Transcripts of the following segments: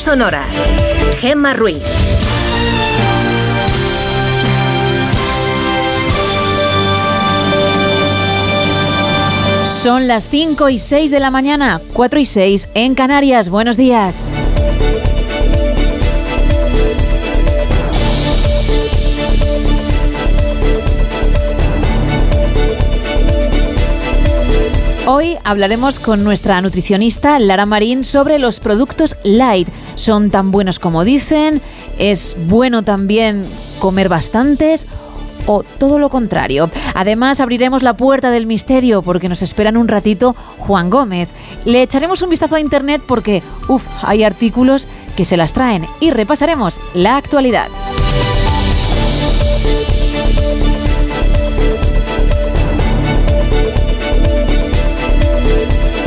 sonoras. Gemma Ruiz. Son las 5 y 6 de la mañana, 4 y 6 en Canarias. Buenos días. Hoy hablaremos con nuestra nutricionista Lara Marín sobre los productos light. ¿Son tan buenos como dicen? ¿Es bueno también comer bastantes? o todo lo contrario. Además, abriremos la puerta del misterio porque nos esperan un ratito Juan Gómez. Le echaremos un vistazo a internet porque, uff, hay artículos que se las traen y repasaremos la actualidad.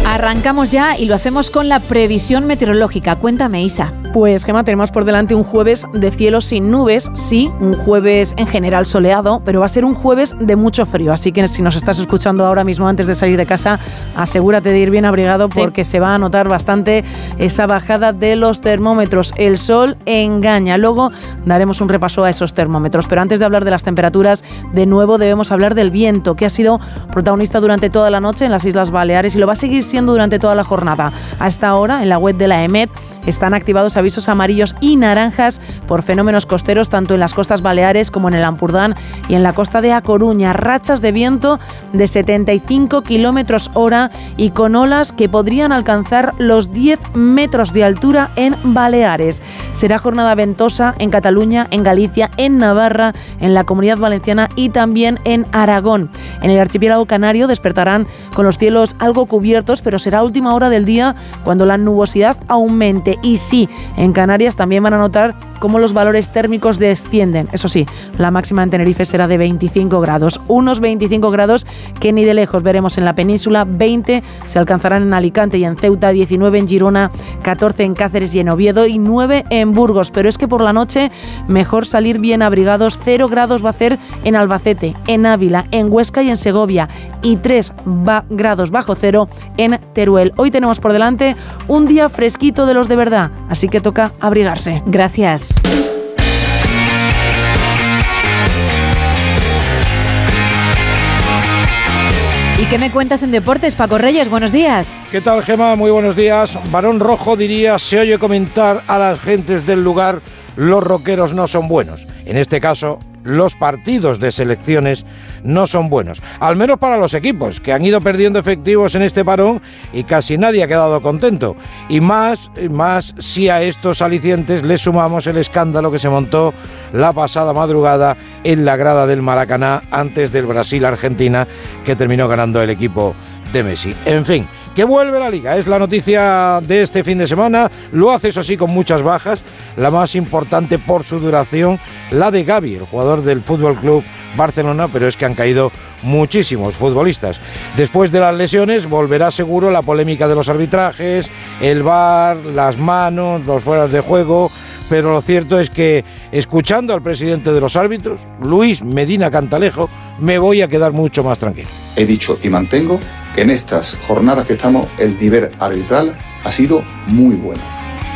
Arrancamos ya y lo hacemos con la previsión meteorológica. Cuéntame, Isa. Pues Gemma, tenemos por delante un jueves de cielo sin nubes, sí, un jueves en general soleado, pero va a ser un jueves de mucho frío, así que si nos estás escuchando ahora mismo antes de salir de casa, asegúrate de ir bien abrigado porque se va a notar bastante esa bajada de los termómetros. El sol engaña, luego daremos un repaso a esos termómetros, pero antes de hablar de las temperaturas, de nuevo debemos hablar del viento, que ha sido protagonista durante toda la noche en las Islas Baleares y lo va a seguir siendo durante toda la jornada. A esta hora, en la web de la EMET, están activados avisos amarillos y naranjas por fenómenos costeros tanto en las costas baleares como en el Ampurdán y en la costa de A Coruña. Rachas de viento de 75 kilómetros hora y con olas que podrían alcanzar los 10 metros de altura en Baleares. Será jornada ventosa en Cataluña, en Galicia, en Navarra, en la Comunidad Valenciana y también en Aragón. En el archipiélago canario despertarán con los cielos algo cubiertos, pero será última hora del día cuando la nubosidad aumente y sí, en Canarias también van a notar cómo los valores térmicos descienden. Eso sí, la máxima en Tenerife será de 25 grados. Unos 25 grados que ni de lejos veremos en la península. 20 se alcanzarán en Alicante y en Ceuta, 19 en Girona, 14 en Cáceres y en Oviedo y 9 en Burgos. Pero es que por la noche mejor salir bien abrigados. 0 grados va a hacer en Albacete, en Ávila, en Huesca y en Segovia. Y 3 grados bajo cero en Teruel. Hoy tenemos por delante un día fresquito de los de verdad, así que toca abrigarse. Gracias. ¿Y qué me cuentas en deportes, Paco Reyes? Buenos días. ¿Qué tal, Gema? Muy buenos días. Varón Rojo diría, se oye comentar a las gentes del lugar, los roqueros no son buenos. En este caso, los partidos de selecciones no son buenos. Al menos para los equipos, que han ido perdiendo efectivos en este parón y casi nadie ha quedado contento. Y más, más si a estos alicientes le sumamos el escándalo que se montó la pasada madrugada en la grada del Maracaná antes del Brasil-Argentina, que terminó ganando el equipo de Messi. En fin que vuelve la liga. Es la noticia de este fin de semana. Lo hace, eso sí, con muchas bajas. La más importante por su duración, la de Gaby, el jugador del Fútbol Club Barcelona, pero es que han caído muchísimos futbolistas. Después de las lesiones volverá seguro la polémica de los arbitrajes, el bar, las manos, los fueras de juego, pero lo cierto es que escuchando al presidente de los árbitros, Luis Medina Cantalejo, me voy a quedar mucho más tranquilo. He dicho y mantengo que en estas jornadas que estamos el nivel arbitral ha sido muy bueno.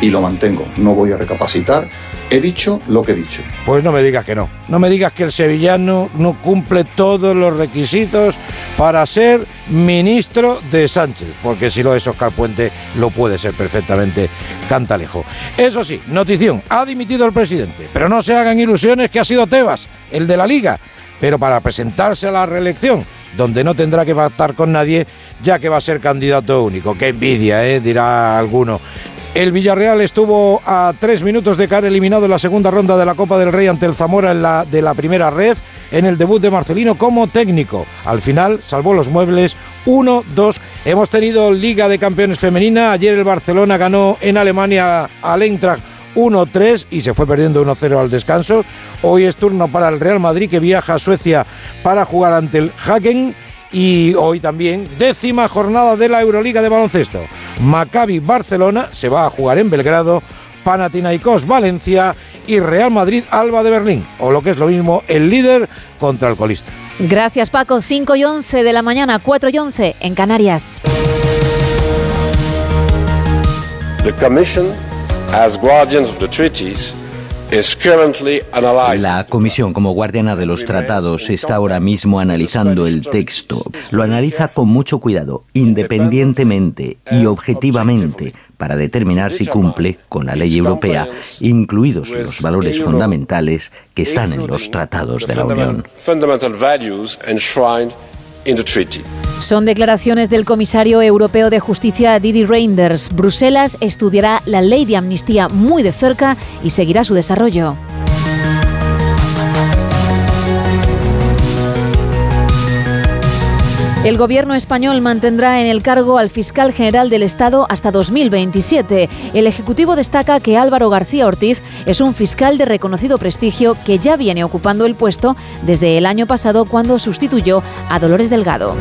Y lo mantengo, no voy a recapacitar. He dicho lo que he dicho. Pues no me digas que no. No me digas que el sevillano no cumple todos los requisitos para ser ministro de Sánchez. Porque si lo es Oscar Puente, lo puede ser perfectamente Cantalejo. Eso sí, notición, ha dimitido el presidente. Pero no se hagan ilusiones que ha sido Tebas, el de la liga. Pero para presentarse a la reelección donde no tendrá que pactar con nadie, ya que va a ser candidato único. Qué envidia, ¿eh? dirá alguno. El Villarreal estuvo a tres minutos de caer eliminado en la segunda ronda de la Copa del Rey ante el Zamora en la, de la primera red en el debut de Marcelino como técnico. Al final salvó los muebles 1-2. Hemos tenido Liga de Campeones Femenina. Ayer el Barcelona ganó en Alemania al Eintracht 1-3 y se fue perdiendo 1-0 al descanso. Hoy es turno para el Real Madrid que viaja a Suecia para jugar ante el Hagen y hoy también décima jornada de la Euroliga de baloncesto. Maccabi Barcelona se va a jugar en Belgrado, Panathinaikos Valencia y Real Madrid Alba de Berlín, o lo que es lo mismo, el líder contra el colista. Gracias Paco, 5 y 11 de la mañana, 4 y 11 en Canarias. The Commission as guardians of the treaties, la Comisión, como guardiana de los tratados, está ahora mismo analizando el texto. Lo analiza con mucho cuidado, independientemente y objetivamente, para determinar si cumple con la ley europea, incluidos los valores fundamentales que están en los tratados de la Unión. Son declaraciones del comisario europeo de justicia Didi Reinders. Bruselas estudiará la ley de amnistía muy de cerca y seguirá su desarrollo. El gobierno español mantendrá en el cargo al fiscal general del Estado hasta 2027. El Ejecutivo destaca que Álvaro García Ortiz es un fiscal de reconocido prestigio que ya viene ocupando el puesto desde el año pasado cuando sustituyó a Dolores Delgado.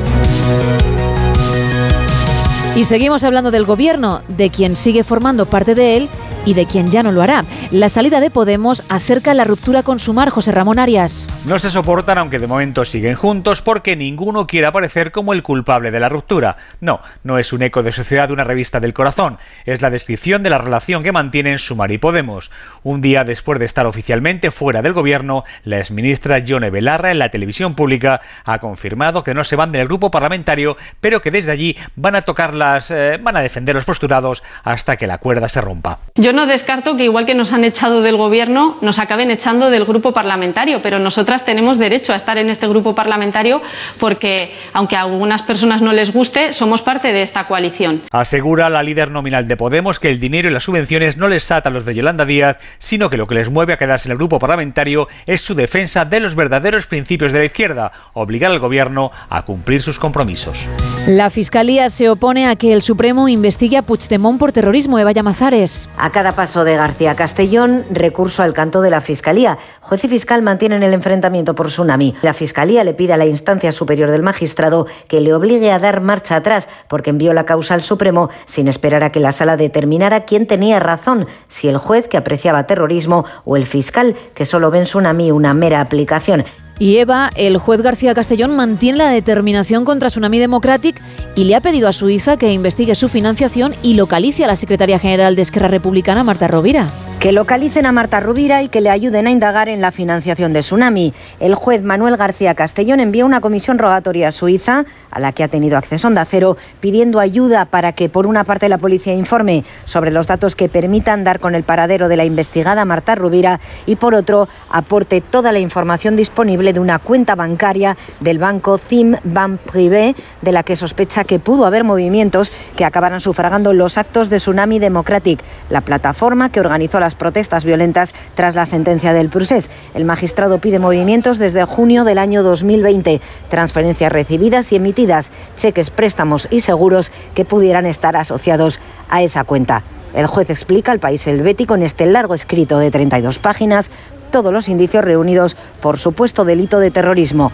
Y seguimos hablando del gobierno, de quien sigue formando parte de él y de quien ya no lo hará. La salida de Podemos acerca la ruptura con Sumar, José Ramón Arias. No se soportan aunque de momento siguen juntos porque ninguno quiere aparecer como el culpable de la ruptura. No, no es un eco de sociedad de una revista del corazón, es la descripción de la relación que mantienen Sumar y Podemos. Un día después de estar oficialmente fuera del gobierno, la exministra Yone Belarra en la televisión pública ha confirmado que no se van del grupo parlamentario, pero que desde allí van a tocar las, eh, van a defender los postulados hasta que la cuerda se rompa no descarto que igual que nos han echado del gobierno, nos acaben echando del grupo parlamentario, pero nosotras tenemos derecho a estar en este grupo parlamentario porque, aunque a algunas personas no les guste, somos parte de esta coalición. Asegura la líder nominal de Podemos que el dinero y las subvenciones no les ata a los de Yolanda Díaz, sino que lo que les mueve a quedarse en el grupo parlamentario es su defensa de los verdaderos principios de la izquierda, obligar al gobierno a cumplir sus compromisos. La Fiscalía se opone a que el Supremo investigue a Puigdemont por terrorismo, Eva Llamazares. A cada paso de García Castellón, recurso al canto de la Fiscalía. Juez y fiscal mantienen el enfrentamiento por tsunami. La Fiscalía le pide a la instancia superior del magistrado que le obligue a dar marcha atrás porque envió la causa al Supremo sin esperar a que la sala determinara quién tenía razón, si el juez que apreciaba terrorismo o el fiscal que solo ve en tsunami una mera aplicación. Y Eva, el juez García Castellón mantiene la determinación contra Tsunami Democratic y le ha pedido a Suiza que investigue su financiación y localice a la secretaria general de Esquerra Republicana, Marta Rovira que localicen a Marta Rubira y que le ayuden a indagar en la financiación de Tsunami. El juez Manuel García Castellón envió una comisión rogatoria a Suiza, a la que ha tenido acceso Onda Cero, pidiendo ayuda para que, por una parte, la policía informe sobre los datos que permitan dar con el paradero de la investigada Marta Rubira y, por otro, aporte toda la información disponible de una cuenta bancaria del banco CIM Bank Privé, de la que sospecha que pudo haber movimientos que acabaran sufragando los actos de Tsunami Democratic, la plataforma que organizó las protestas violentas tras la sentencia del procés. El magistrado pide movimientos desde junio del año 2020, transferencias recibidas y emitidas, cheques, préstamos y seguros que pudieran estar asociados a esa cuenta. El juez explica al país helvético en este largo escrito de 32 páginas todos los indicios reunidos por supuesto delito de terrorismo.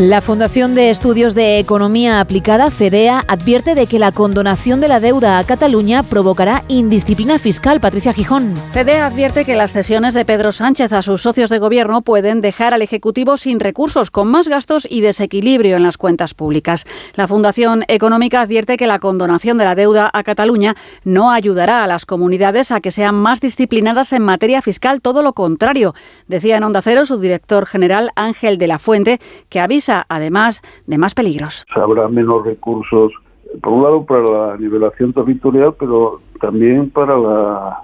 La Fundación de Estudios de Economía Aplicada, FEDEA, advierte de que la condonación de la deuda a Cataluña provocará indisciplina fiscal. Patricia Gijón. FEDEA advierte que las cesiones de Pedro Sánchez a sus socios de gobierno pueden dejar al Ejecutivo sin recursos, con más gastos y desequilibrio en las cuentas públicas. La Fundación Económica advierte que la condonación de la deuda a Cataluña no ayudará a las comunidades a que sean más disciplinadas en materia fiscal, todo lo contrario. Decía en Onda Cero su director general Ángel de la Fuente, que avisa además de más peligros. Habrá menos recursos, por un lado para la nivelación territorial, pero también para la,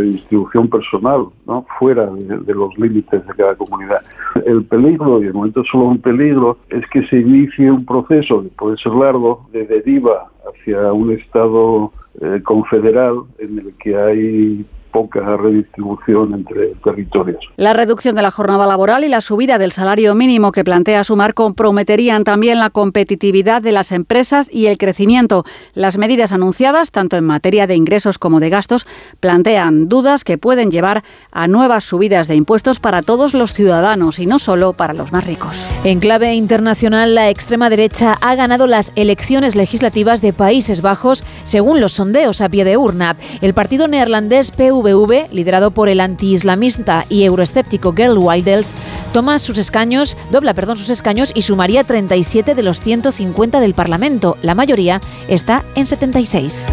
distribución personal, ¿no? fuera de, los límites de cada comunidad. El peligro, y de momento solo un peligro, es que se inicie un proceso, que puede ser largo, de deriva hacia un Estado eh, confederal en el que hay poca redistribución entre territorios. La reducción de la jornada laboral y la subida del salario mínimo que plantea Sumar comprometerían también la competitividad de las empresas y el crecimiento. Las medidas anunciadas, tanto en materia de ingresos como de gastos, plantean dudas que pueden llevar a nuevas subidas de impuestos para todos los ciudadanos y no solo para los más ricos. En clave internacional, la extrema derecha ha ganado las elecciones legislativas de Países Bajos según los sondeos a pie de urna. El partido neerlandés PV liderado por el antiislamista y euroescéptico Girl Wildels, toma sus escaños, dobla perdón, sus escaños y sumaría 37 de los 150 del Parlamento. La mayoría está en 76.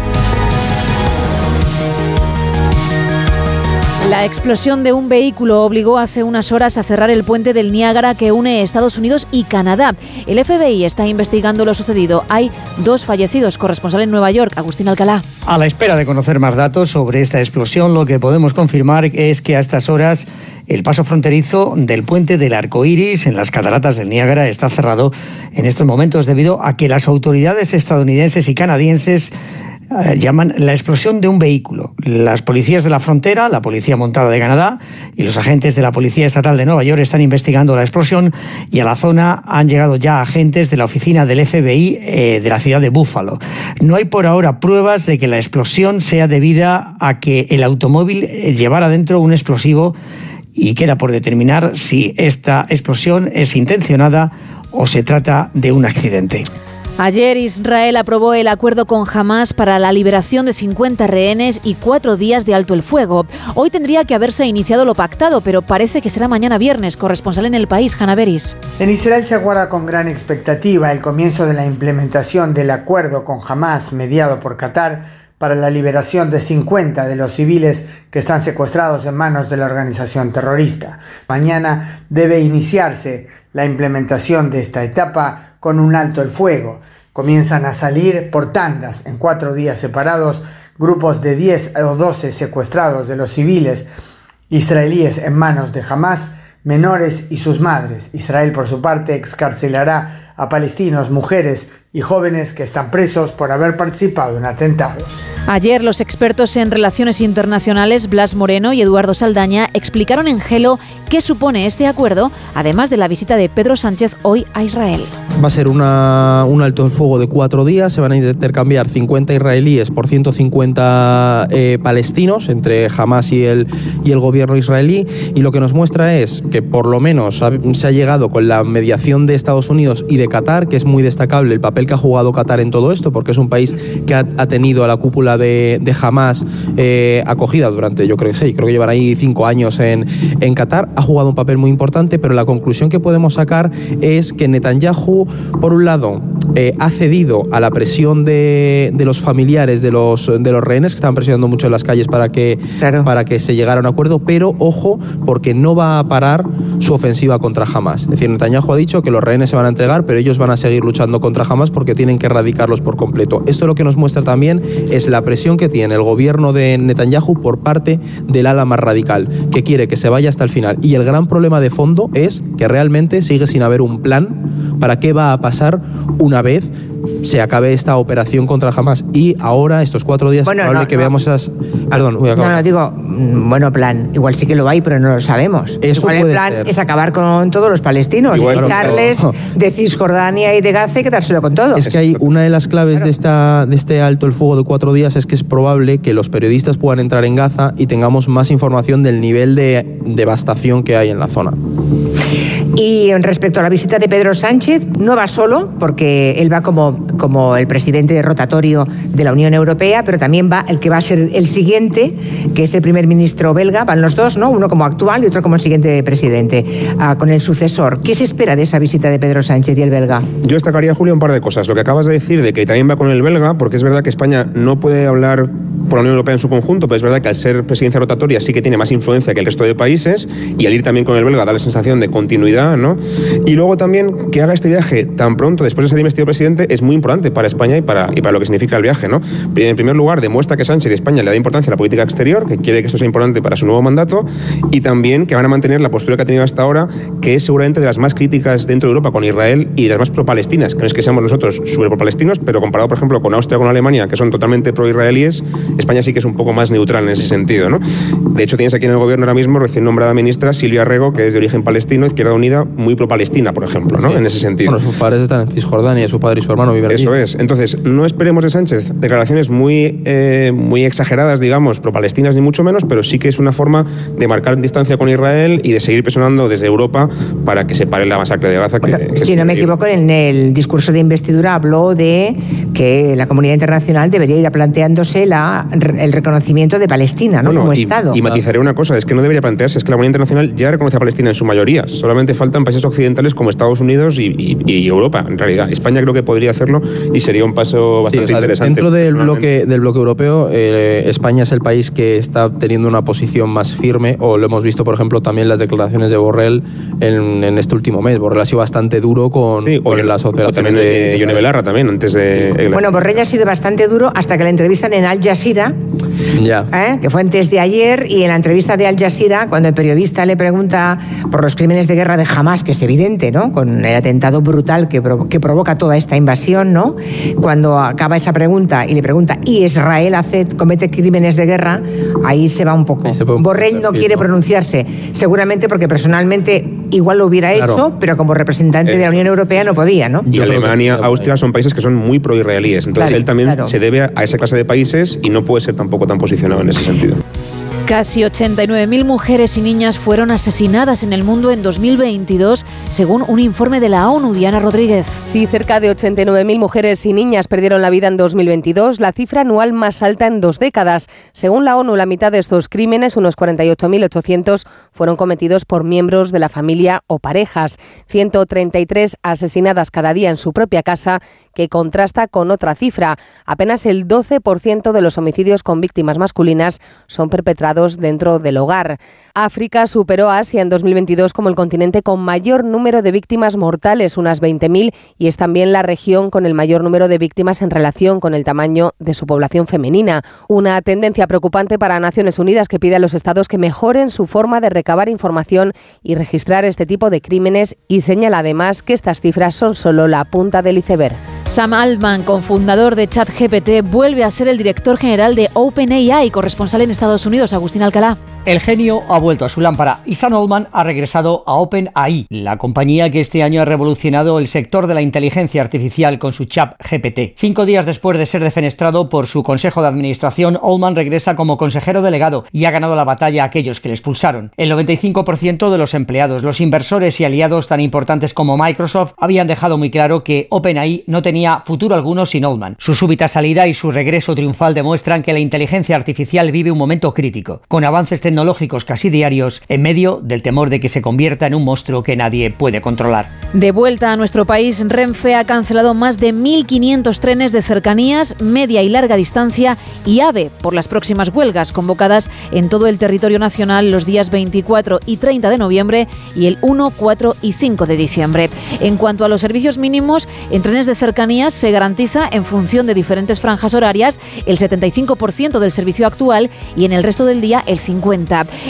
La explosión de un vehículo obligó hace unas horas a cerrar el puente del Niágara que une Estados Unidos y Canadá. El FBI está investigando lo sucedido. Hay dos fallecidos. Corresponsal en Nueva York, Agustín Alcalá. A la espera de conocer más datos sobre esta explosión, lo que podemos confirmar es que a estas horas el paso fronterizo del puente del Arco Iris en las cataratas del Niágara está cerrado en estos momentos debido a que las autoridades estadounidenses y canadienses eh, llaman la explosión de un vehículo. Las policías de la frontera, la Policía Montada de Canadá y los agentes de la Policía Estatal de Nueva York están investigando la explosión y a la zona han llegado ya agentes de la oficina del FBI eh, de la ciudad de Buffalo. No hay por ahora pruebas de que la explosión sea debida a que el automóvil eh, llevara dentro un explosivo y queda por determinar si esta explosión es intencionada o se trata de un accidente. Ayer Israel aprobó el acuerdo con Hamas para la liberación de 50 rehenes y cuatro días de alto el fuego. Hoy tendría que haberse iniciado lo pactado, pero parece que será mañana viernes. Corresponsal en el país, Hanna Beris. En Israel se aguarda con gran expectativa el comienzo de la implementación del acuerdo con Hamas mediado por Qatar para la liberación de 50 de los civiles que están secuestrados en manos de la organización terrorista. Mañana debe iniciarse la implementación de esta etapa con un alto el fuego. Comienzan a salir por tandas en cuatro días separados grupos de 10 o 12 secuestrados de los civiles israelíes en manos de Hamas, menores y sus madres. Israel por su parte excarcelará a palestinos, mujeres y jóvenes que están presos por haber participado en atentados. Ayer los expertos en relaciones internacionales Blas Moreno y Eduardo Saldaña explicaron en Gelo qué supone este acuerdo, además de la visita de Pedro Sánchez hoy a Israel. Va a ser una, un alto el fuego de cuatro días, se van a intercambiar 50 israelíes por 150 eh, palestinos entre Hamas y el, y el gobierno israelí y lo que nos muestra es que por lo menos se ha llegado con la mediación de Estados Unidos y de Qatar, que es muy destacable el papel que ha jugado Qatar en todo esto, porque es un país que ha, tenido a la cúpula de, de Hamas eh, acogida durante, yo creo que sí, creo que llevan ahí cinco años en, en Qatar, ha jugado un papel muy importante, pero la conclusión que podemos sacar es que Netanyahu, por un lado, eh, ha cedido a la presión de, de, los familiares de los, de los rehenes, que estaban presionando mucho en las calles para que, para que se llegara a un acuerdo, pero ojo, porque no va a parar su ofensiva contra Hamas. Es decir, Netanyahu ha dicho que los rehenes se van a entregar, pero ellos van a seguir luchando contra Hamas porque tienen que erradicarlos por completo. Esto lo que nos muestra también es la presión que tiene el gobierno de Netanyahu por parte del ala más radical, que quiere que se vaya hasta el final. Y el gran problema de fondo es que realmente sigue sin haber un plan para qué va a pasar una vez se acabe esta operación contra Hamas. Y ahora, estos cuatro días, bueno, probable que veamos esas. Perdón, voy a No, no, digo, mm, bueno, plan, igual sí que lo hay, pero no lo sabemos. Eso igual el plan ser. es acabar con todos los palestinos, quitarles claro. de Cisjordania y de Gaza y quedárselo con todo. Es que hay una de las claves de, esta, de este alto el fuego de cuatro días es que es probable que los periodistas puedan entrar en Gaza y tengamos más información del nivel de devastación que hay en la zona. Y respecto a la visita de Pedro Sánchez, no va solo, porque él va como, como el presidente rotatorio de la Unión Europea, pero también va el que va a ser el siguiente, que es el primer ministro belga, van los dos, ¿no? Uno como actual y otro como el siguiente presidente, ah, con el sucesor. ¿Qué se espera de esa visita de Pedro Sánchez y el belga? Yo destacaría, Julio, un par de cosas. Lo que acabas de decir de que también va con el belga, porque es verdad que España no puede hablar por la Unión Europea en su conjunto, pero es verdad que al ser presidencia rotatoria sí que tiene más influencia que el resto de países y al ir también con el belga da la sensación de continuidad, ¿no? Y luego también que haga este viaje tan pronto después de ser investido presidente es muy importante para España y para, y para lo que significa el viaje, ¿no? En primer lugar, demuestra que Sánchez de España le da importancia a la política exterior, que quiere que esto sea importante para su nuevo mandato y también que van a mantener la postura que ha tenido hasta ahora, que es seguramente de las más críticas dentro de Europa con Israel y de las más pro-palestinas, que no es que seamos nosotros súper pro-palestinos, pero comparado, por ejemplo, con Austria o con Alemania, que son totalmente pro-israelíes, España sí que es un poco más neutral en ese sentido, ¿no? De hecho, tienes aquí en el gobierno ahora mismo recién nombrada ministra Silvia Rego, que es de origen palestino, Izquierda Unida, muy pro-palestina, por ejemplo, ¿no? En ese sentido. Bueno, sus padres están en Cisjordania, su padre y su hermano viven allí. Eso es. Entonces, no esperemos de Sánchez declaraciones muy, eh, muy exageradas, digamos, pro-palestinas, ni mucho menos, pero sí que es una forma de marcar distancia con Israel y de seguir presionando desde Europa para que se pare la masacre de Gaza. que- que Si no me equivoco, en el discurso de investidura habló de que la comunidad internacional debería ir planteándose la, el reconocimiento de Palestina ¿no? como y, Estado. Y matizaré una cosa, es que no debería plantearse, es que la comunidad internacional ya reconoce a Palestina en su mayoría, solamente faltan países occidentales como Estados Unidos y, Europa, en realidad. España creo que podría hacerlo y sería un paso bastante interesante. Dentro del bloque, del bloque europeo, eh, España es el país que está teniendo una posición más firme, o lo hemos visto, por ejemplo, también las declaraciones de Borrell en, este último mes. Borrell ha sido bastante duro con, con las operaciones de... Yone Belarra también, antes de... Bueno, Borrell ha sido bastante duro hasta que la entrevistan en Al Jazeera, ya. ¿eh? que fue antes de ayer, y en la entrevista de Al Jazeera, cuando el periodista le pregunta por los crímenes de guerra de Hamas, que es evidente, ¿no? Con el atentado brutal que, que provoca toda esta invasión, ¿no? Cuando acaba esa pregunta y le pregunta, ¿y Israel hace, comete crímenes de guerra? Ahí se va un poco. Borrell no quiere pronunciarse, seguramente porque personalmente igual lo hubiera hecho, pero como representante de la Unión Europea no podía, ¿no? Y Alemania, Austria son países que son muy pro-israelíes, entonces él también se debe a esa clase de países y no puede ser tampoco tan posicionado en ese sentido. Casi 89.000 mujeres y niñas fueron asesinadas en el mundo en 2022, según un informe de la ONU. Diana Rodríguez. Sí, cerca de 89.000 mujeres y niñas perdieron la vida en 2022, la cifra anual más alta en dos décadas. Según la ONU, la mitad de estos crímenes, unos 48.800, fueron cometidos por miembros de la familia o parejas. 133 asesinadas cada día en su propia casa, que contrasta con otra cifra. Apenas el 12% de los homicidios con víctimas masculinas son perpetrados dentro del hogar. África superó a Asia en 2022 como el continente con mayor número de víctimas mortales, unas 20.000, y es también la región con el mayor número de víctimas en relación con el tamaño de su población femenina. Una tendencia preocupante para Naciones Unidas que pide a los estados que mejoren su forma de recabar información y registrar este tipo de crímenes y señala además que estas cifras son solo la punta del iceberg. Sam Altman, cofundador de ChatGPT, vuelve a ser el director general de OpenAI, corresponsal en Estados Unidos, Agustín Alcalá. El genio ha vuelto a su lámpara y Sam Altman ha regresado a OpenAI, la compañía que este año ha revolucionado el sector de la inteligencia artificial con su chat GPT. Cinco días después de ser defenestrado por su consejo de administración, Altman regresa como consejero delegado y ha ganado la batalla a aquellos que le expulsaron. El 95% de los empleados, los inversores y aliados tan importantes como Microsoft habían dejado muy claro que OpenAI no tenía futuro alguno sin Oldman. Su súbita salida y su regreso triunfal demuestran que la inteligencia artificial vive un momento crítico, con avances tecnológicos casi diarios, en medio del temor de que se convierta en un monstruo que nadie puede controlar. De vuelta a nuestro país, Renfe ha cancelado más de 1.500 trenes de cercanías, media y larga distancia y AVE por las próximas huelgas convocadas en todo el territorio nacional los días 24 y 30 de noviembre y el 1, 4 y 5 de diciembre. En cuanto a los servicios mínimos, en trenes de cercanías se garantiza en función de diferentes franjas horarias el 75% del servicio actual y en el resto del día el 50%.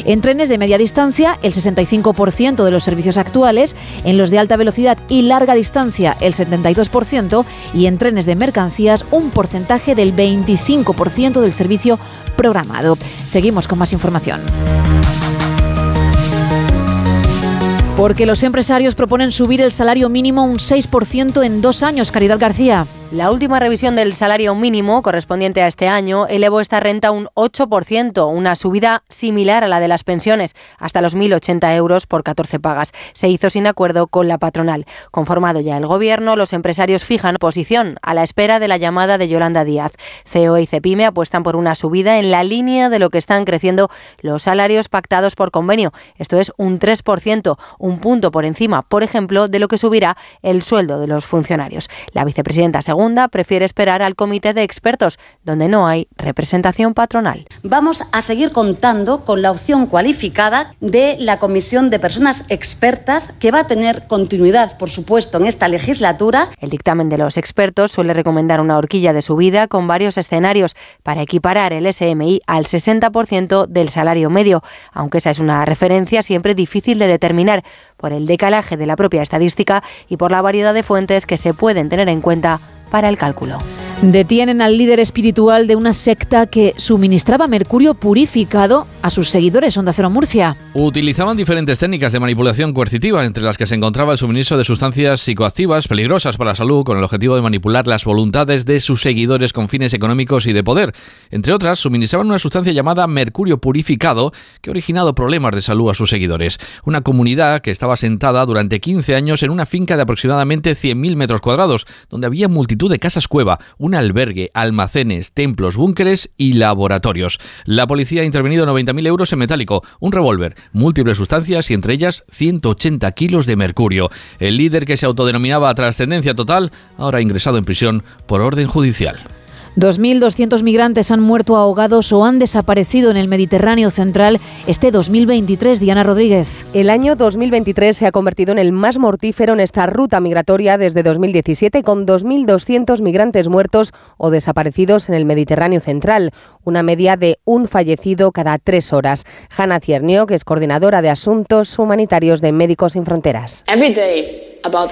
En trenes de media distancia el 65% de los servicios actuales, en los de alta velocidad y larga distancia el 72% y en trenes de mercancías un porcentaje del 25% del servicio programado. Seguimos con más información. Porque los empresarios proponen subir el salario mínimo un 6% en dos años, Caridad García. La última revisión del salario mínimo correspondiente a este año elevó esta renta un 8%, una subida similar a la de las pensiones, hasta los 1.080 euros por 14 pagas. Se hizo sin acuerdo con la patronal. Conformado ya el gobierno, los empresarios fijan posición a la espera de la llamada de Yolanda Díaz. CEO y Cepime apuestan por una subida en la línea de lo que están creciendo los salarios pactados por convenio. Esto es un 3%, un punto por encima, por ejemplo, de lo que subirá el sueldo de los funcionarios. La vicepresidenta segunda prefiere esperar al comité de expertos, donde no hay representación patronal. Vamos a seguir contando con la opción cualificada de la comisión de personas expertas que va a tener continuidad, por supuesto, en esta legislatura. El dictamen de los expertos suele recomendar una horquilla de subida con varios escenarios para equiparar el SMI al 60% del salario medio, aunque esa es una referencia siempre difícil de determinar por el decalaje de la propia estadística y por la variedad de fuentes que se pueden tener en cuenta para el cálculo. Detienen al líder espiritual de una secta que suministraba mercurio purificado a sus seguidores. Onda Cero Murcia. Utilizaban diferentes técnicas de manipulación coercitiva, entre las que se encontraba el suministro de sustancias psicoactivas peligrosas para la salud, con el objetivo de manipular las voluntades de sus seguidores con fines económicos y de poder. Entre otras, suministraban una sustancia llamada mercurio purificado, que ha originado problemas de salud a sus seguidores. Una comunidad que estaba sentada durante 15 años en una finca de aproximadamente 100.000 metros cuadrados, donde había multitud de casas cueva, un albergue, almacenes, templos, búnkeres y laboratorios. La policía ha intervenido 90.000 euros en metálico, un revólver, múltiples sustancias y entre ellas 180 kilos de mercurio. El líder que se autodenominaba Trascendencia Total ahora ha ingresado en prisión por orden judicial. 2.200 migrantes han muerto ahogados o han desaparecido en el Mediterráneo central este 2023. Diana Rodríguez. El año 2023 se ha convertido en el más mortífero en esta ruta migratoria desde 2017, con 2.200 migrantes muertos o desaparecidos en el Mediterráneo central, una media de un fallecido cada tres horas. Hanna Ciernio, que es coordinadora de Asuntos Humanitarios de Médicos Sin Fronteras.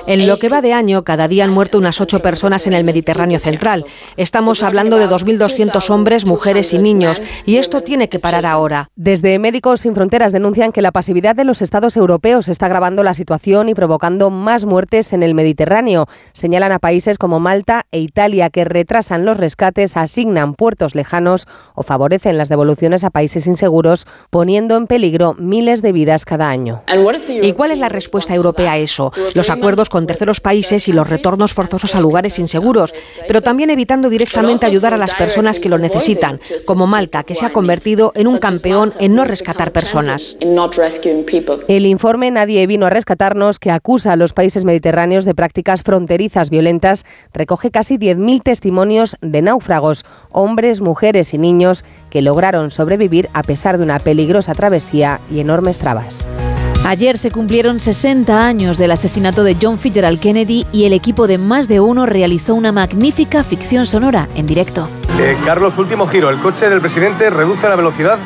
En lo que va de año, cada día han muerto unas ocho personas en el Mediterráneo central. Estamos hablando de 2.200 hombres, mujeres y niños, y esto tiene que parar ahora. Desde Médicos Sin Fronteras denuncian que la pasividad de los Estados europeos está agravando la situación y provocando más muertes en el Mediterráneo. Señalan a países como Malta e Italia que retrasan los rescates, asignan puertos lejanos o favorecen las devoluciones a países inseguros, poniendo en peligro miles de vidas cada año. ¿Y cuál es la respuesta europea a eso? Los acuerdos con terceros países y los retornos forzosos a lugares inseguros, pero también evitando directamente ayudar a las personas que lo necesitan, como Malta, que se ha convertido en un campeón en no rescatar personas. El informe Nadie vino a rescatarnos, que acusa a los países mediterráneos de prácticas fronterizas violentas, recoge casi 10.000 testimonios de náufragos, hombres, mujeres y niños que lograron sobrevivir a pesar de una peligrosa travesía y enormes trabas. Ayer se cumplieron 60 años del asesinato de John Fitzgerald Kennedy y el equipo de Más de Uno realizó una magnífica ficción sonora en directo. Eh, Carlos, último giro. El coche del presidente reduce la velocidad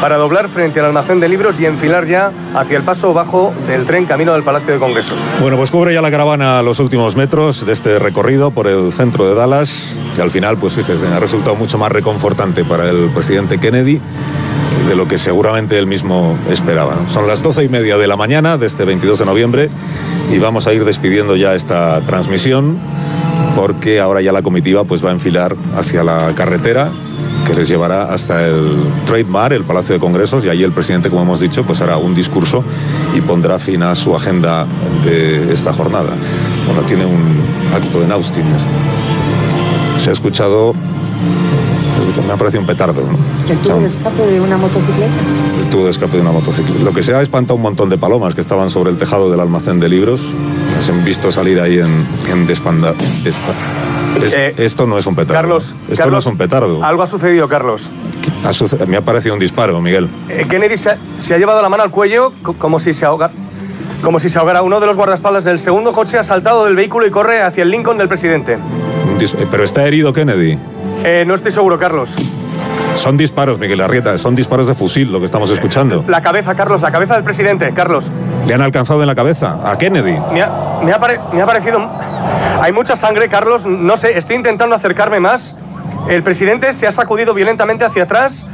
para doblar frente al almacén de libros y enfilar ya hacia el paso bajo del tren camino del Palacio de Congresos. Bueno, pues cubre ya la caravana los últimos metros de este recorrido por el centro de Dallas, que al final, pues fíjese, ha resultado mucho más reconfortante para el presidente Kennedy de lo que seguramente él mismo esperaba. Son las doce y media de la mañana de este 22 de noviembre y vamos a ir despidiendo ya esta transmisión porque ahora ya la comitiva pues va a enfilar hacia la carretera que les llevará hasta el Trade Mar, el Palacio de Congresos, y allí el presidente, como hemos dicho, pues hará un discurso y pondrá fin a su agenda de esta jornada. Bueno, tiene un acto en Austin. Se ha escuchado me ha parecido un petardo. ¿no? ¿El tubo de escape de una motocicleta? El tubo de escape de una motocicleta. Lo que se ha espantado un montón de palomas que estaban sobre el tejado del almacén de libros. Las han visto salir ahí en, en Es- Eh, esto no es un petardo. Carlos, esto Carlos, no es un petardo. Algo ha sucedido, Carlos. Ha me ha parecido un disparo, Miguel. Eh, Kennedy se ha, se ha llevado la mano al cuello co- como si se ahoga. Como si se ahogara. Uno de los guardaespaldas del segundo coche ha saltado del vehículo y corre hacia el Lincoln del presidente. Eh, Pero está herido Kennedy. Eh, no estoy seguro, Carlos. Son disparos, Miguel Arrieta, son disparos de fusil lo que estamos escuchando. La cabeza, Carlos, la cabeza del presidente, Carlos. Le han alcanzado en la cabeza a Kennedy. Me ha, me ha pare- me ha parecido... Hay mucha sangre, Carlos. No sé, estoy intentando acercarme más. El presidente se ha sacudido violentamente hacia atrás.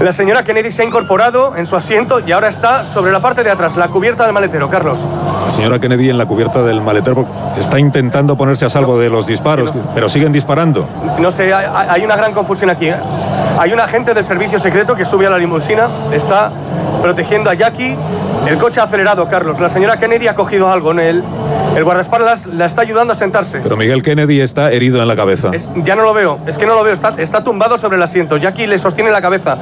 La señora Kennedy se ha incorporado en su asiento y ahora está sobre la parte de atrás, la cubierta del maletero, Carlos. La señora Kennedy en la cubierta del maletero está intentando ponerse a salvo de los disparos, pero siguen disparando. No sé, hay, hay una gran confusión aquí. ¿eh? Hay un agente del servicio secreto que sube a la limusina, está protegiendo a Jackie. El coche ha acelerado, Carlos. La señora Kennedy ha cogido algo. ¿no? El, el guardaespaldas la está ayudando a sentarse. Pero Miguel Kennedy está herido en la cabeza. Es- ya no lo veo, es que no lo veo, está, está tumbado sobre el asiento. Jackie le sostiene la cabeza.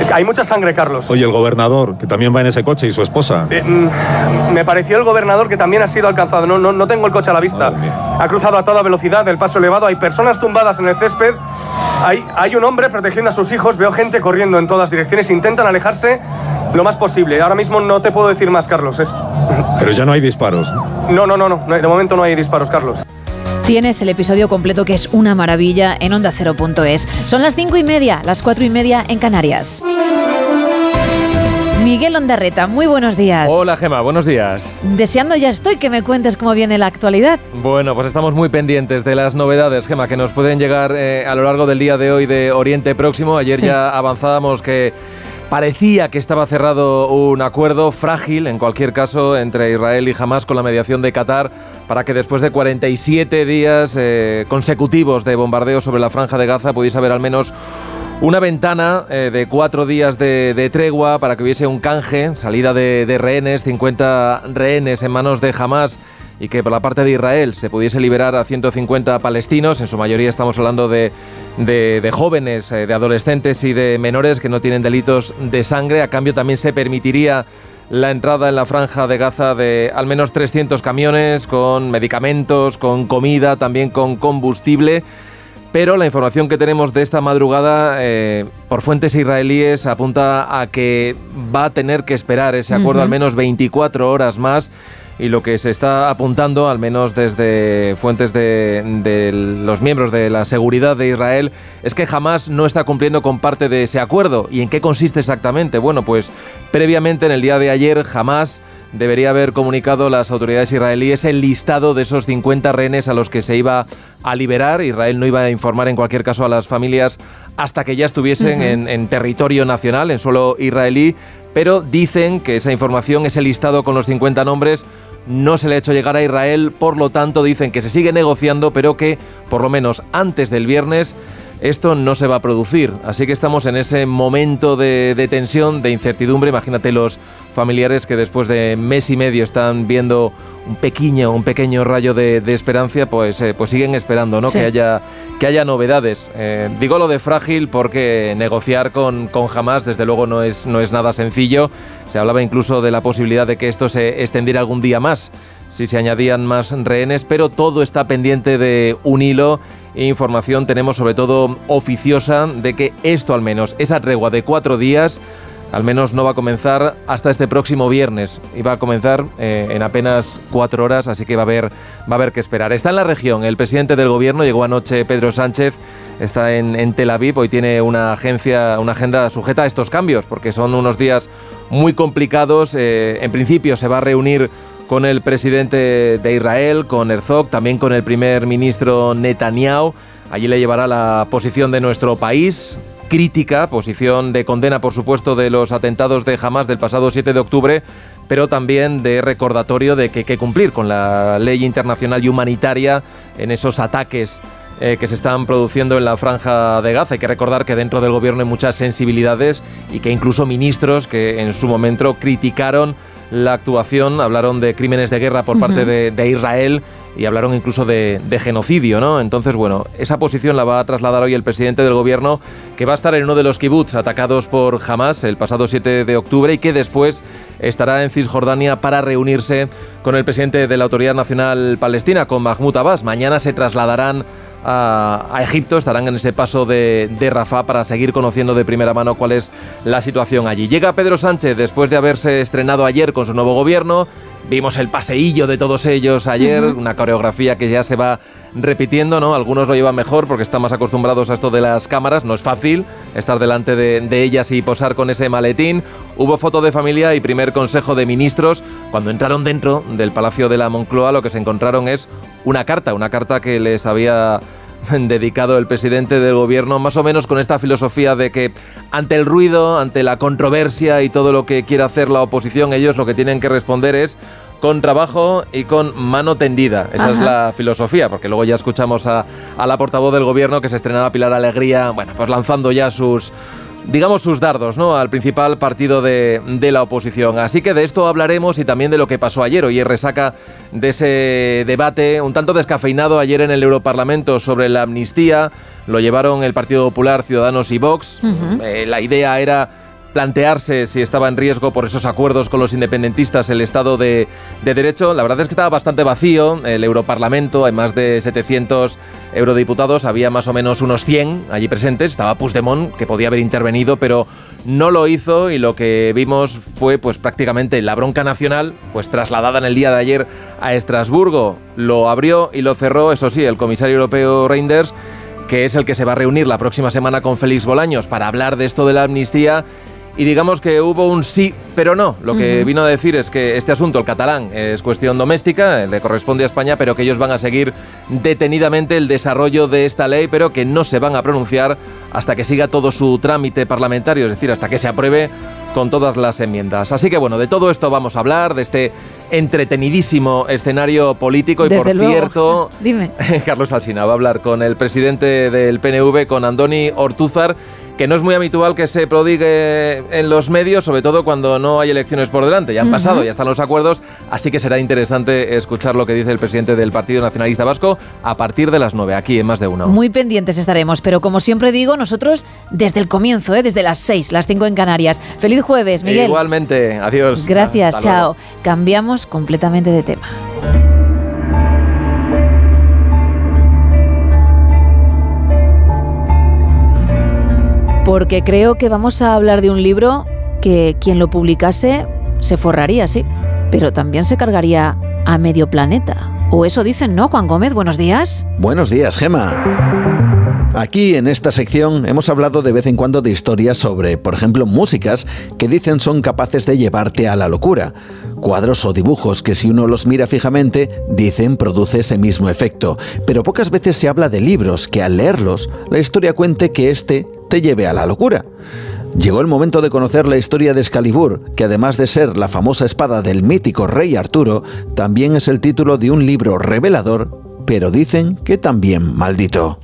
Es hay mucha sangre, Carlos. Oye, el gobernador, que también va en ese coche, y su esposa. Eh, mm, me pareció el gobernador que también ha sido alcanzado. No, no, no tengo el coche a la vista. Ha cruzado a toda velocidad el paso elevado. Hay personas tumbadas en el césped. Hay, hay un hombre protegiendo a sus hijos. Veo gente corriendo en todas direcciones. Intentan alejarse lo más posible. Ahora mismo no te puedo decir más, Carlos. Es- Pero ya no hay disparos. No, no, no, no. De momento no hay disparos, Carlos. Tienes el episodio completo que es una maravilla en ondacero.es. Son las cinco y media, las cuatro y media en Canarias. Miguel Ondarreta, muy buenos días. Hola Gema, buenos días. Deseando ya estoy que me cuentes cómo viene la actualidad. Bueno, pues estamos muy pendientes de las novedades, Gema, que nos pueden llegar eh, a lo largo del día de hoy de Oriente Próximo. Ayer Sí. ya avanzábamos que Parecía que estaba cerrado un acuerdo frágil, en cualquier caso, entre Israel y Hamas con la mediación de Qatar para que después de 47 días eh, consecutivos de bombardeo sobre la franja de Gaza pudiese haber al menos una ventana eh, de cuatro días de, tregua para que hubiese un canje, salida de, de rehenes, 50 rehenes en manos de Hamas y que por la parte de Israel se pudiese liberar a 150 palestinos, en su mayoría estamos hablando de, jóvenes, eh, de adolescentes y de menores que no tienen delitos de sangre. A cambio también se permitiría la entrada en la franja de Gaza de al menos 300 camiones con medicamentos, con comida, también con combustible. Pero la información que tenemos de esta madrugada eh, por fuentes israelíes apunta a que va a tener que esperar ese acuerdo al menos 24 horas más y lo que se está apuntando, al menos desde fuentes de, los miembros de la seguridad de Israel, es que jamás no está cumpliendo con parte de ese acuerdo. ¿Y en qué consiste exactamente? Bueno, pues previamente en el día de ayer jamás debería haber comunicado las autoridades israelíes el listado de esos 50 rehenes a los que se iba a liberar. Israel no iba a informar en cualquier caso a las familias hasta que ya estuviesen en, en, territorio nacional, en suelo israelí, pero dicen que esa información, ese listado con los 50 nombres, no se le ha hecho llegar a Israel, por lo tanto dicen que se sigue negociando, pero que por lo menos antes del viernes esto no se va a producir. Así que estamos en ese momento de, tensión, de incertidumbre. Imagínate los familiares que después de mes y medio están viendo un pequeño, un pequeño rayo de, esperanza, pues, eh, pues siguen esperando ¿no? que, haya, que haya novedades. Eh, digo lo de frágil porque negociar con, con desde luego no es, no es nada sencillo. Se hablaba incluso de la posibilidad de que esto se extendiera algún día más si se añadían más rehenes, pero todo está pendiente de un hilo información tenemos sobre todo oficiosa de que esto al menos, esa tregua de cuatro días, al menos no va a comenzar hasta este próximo viernes. Y va a comenzar eh, en apenas cuatro horas, así que va a, haber, va a haber que esperar. Está en la región, el presidente del gobierno, llegó anoche Pedro Sánchez, está en, Tel Aviv, hoy tiene una, agencia, una agenda sujeta a estos cambios, porque son unos días muy complicados. Eh, en principio se va a reunir con el presidente de Israel, con Herzog, también con el primer ministro Netanyahu. Allí le llevará la posición de nuestro país, crítica, posición de condena, por supuesto, de los atentados de Hamas del pasado 7 de octubre, pero también de recordatorio de que hay que cumplir con la ley internacional y humanitaria en esos ataques eh, que se están produciendo en la franja de Gaza. Hay que recordar que dentro del gobierno hay muchas sensibilidades y que incluso ministros que en su momento criticaron la actuación, hablaron de crímenes de guerra por parte de Israel y hablaron incluso de, genocidio, ¿no? Entonces, bueno, esa posición la va a trasladar hoy el presidente del gobierno, que va a estar en uno de los kibbutz atacados por Hamas el pasado 7 de octubre y que después estará en Cisjordania para reunirse con el presidente de la Autoridad Nacional Palestina, con Mahmoud Abbas. Mañana se trasladarán a, Egipto, estarán en ese paso de, de Rafah para seguir conociendo de primera mano cuál es la situación allí. Llega Pedro Sánchez después de haberse estrenado ayer con su nuevo gobierno Vimos el paseillo de todos ellos ayer, una coreografía que ya se va repitiendo, ¿no? Algunos lo llevan mejor porque están más acostumbrados a esto de las cámaras, no es fácil estar delante de, ellas y posar con ese maletín. Hubo foto de familia y primer consejo de ministros. Cuando entraron dentro del Palacio de la Moncloa lo que se encontraron es una carta, una carta que les había dedicado el presidente del gobierno, más o menos con esta filosofía de que ante el ruido, ante la controversia y todo lo que quiere hacer la oposición, ellos lo que tienen que responder es con trabajo y con mano tendida. Esa es la filosofía, porque luego ya escuchamos a, a la portavoz del gobierno que se estrenaba Pilar Alegría, bueno, pues lanzando ya sus digamos, sus dardos ¿no? al principal partido de, la oposición. Así que de esto hablaremos y también de lo que pasó ayer. Hoy resaca de ese debate un tanto descafeinado ayer en el Europarlamento sobre la amnistía. Lo llevaron el Partido Popular, Ciudadanos y Vox. Eh, la idea era plantearse si estaba en riesgo por esos acuerdos con los independentistas el Estado de, Derecho. La verdad es que estaba bastante vacío el Europarlamento, hay más de 700 eurodiputados, había más o menos unos 100 allí presentes, estaba Puigdemont, que podía haber intervenido, pero no lo hizo y lo que vimos fue pues prácticamente la bronca nacional, pues trasladada en el día de ayer a Estrasburgo. Lo abrió y lo cerró, eso sí, el comisario europeo Reinders, que es el que se va a reunir la próxima semana con Félix Bolaños para hablar de esto de la amnistía y digamos que hubo un sí, pero no. Lo que vino a decir es que este asunto, el catalán, es cuestión doméstica, le corresponde a España, pero que ellos van a seguir detenidamente el desarrollo de esta ley, pero que no se van a pronunciar hasta que siga todo su trámite parlamentario, es decir, hasta que se apruebe con todas las enmiendas. Así que bueno, de todo esto vamos a hablar, de este entretenidísimo escenario político y Desde por luego. cierto, Dime. Carlos Alsina va a hablar con el presidente del PNV, con Andoni Ortúzar, que no es muy habitual que se prodigue en los medios, sobre todo cuando no hay elecciones por delante. Ya han pasado, ya están los acuerdos, así que será interesante escuchar lo que dice el presidente del Partido Nacionalista Vasco a partir de las 9, aquí en Más de Uno. Muy pendientes estaremos, pero como siempre digo, nosotros desde el comienzo, ¿eh? desde las 6, las 5 en Canarias. Feliz jueves, Miguel. Igualmente, adiós. Gracias, Hasta luego. chao. Cambiamos completamente de tema. Porque creo que vamos a hablar de un libro que quien lo publicase se forraría, sí, pero también se cargaría a medio planeta. O eso dicen, ¿no, Juan Gómez? Buenos días. Buenos días, Gema. Aquí en esta sección hemos hablado de vez en cuando de historias sobre, por ejemplo, músicas que dicen son capaces de llevarte a la locura. Cuadros o dibujos que si uno los mira fijamente, dicen produce ese mismo efecto. Pero pocas veces se habla de libros que al leerlos, la historia cuente que éste te lleve a la locura. Llegó el momento de conocer la historia de Excalibur, que además de ser la famosa espada del mítico rey Arturo, también es el título de un libro revelador, pero dicen que también maldito.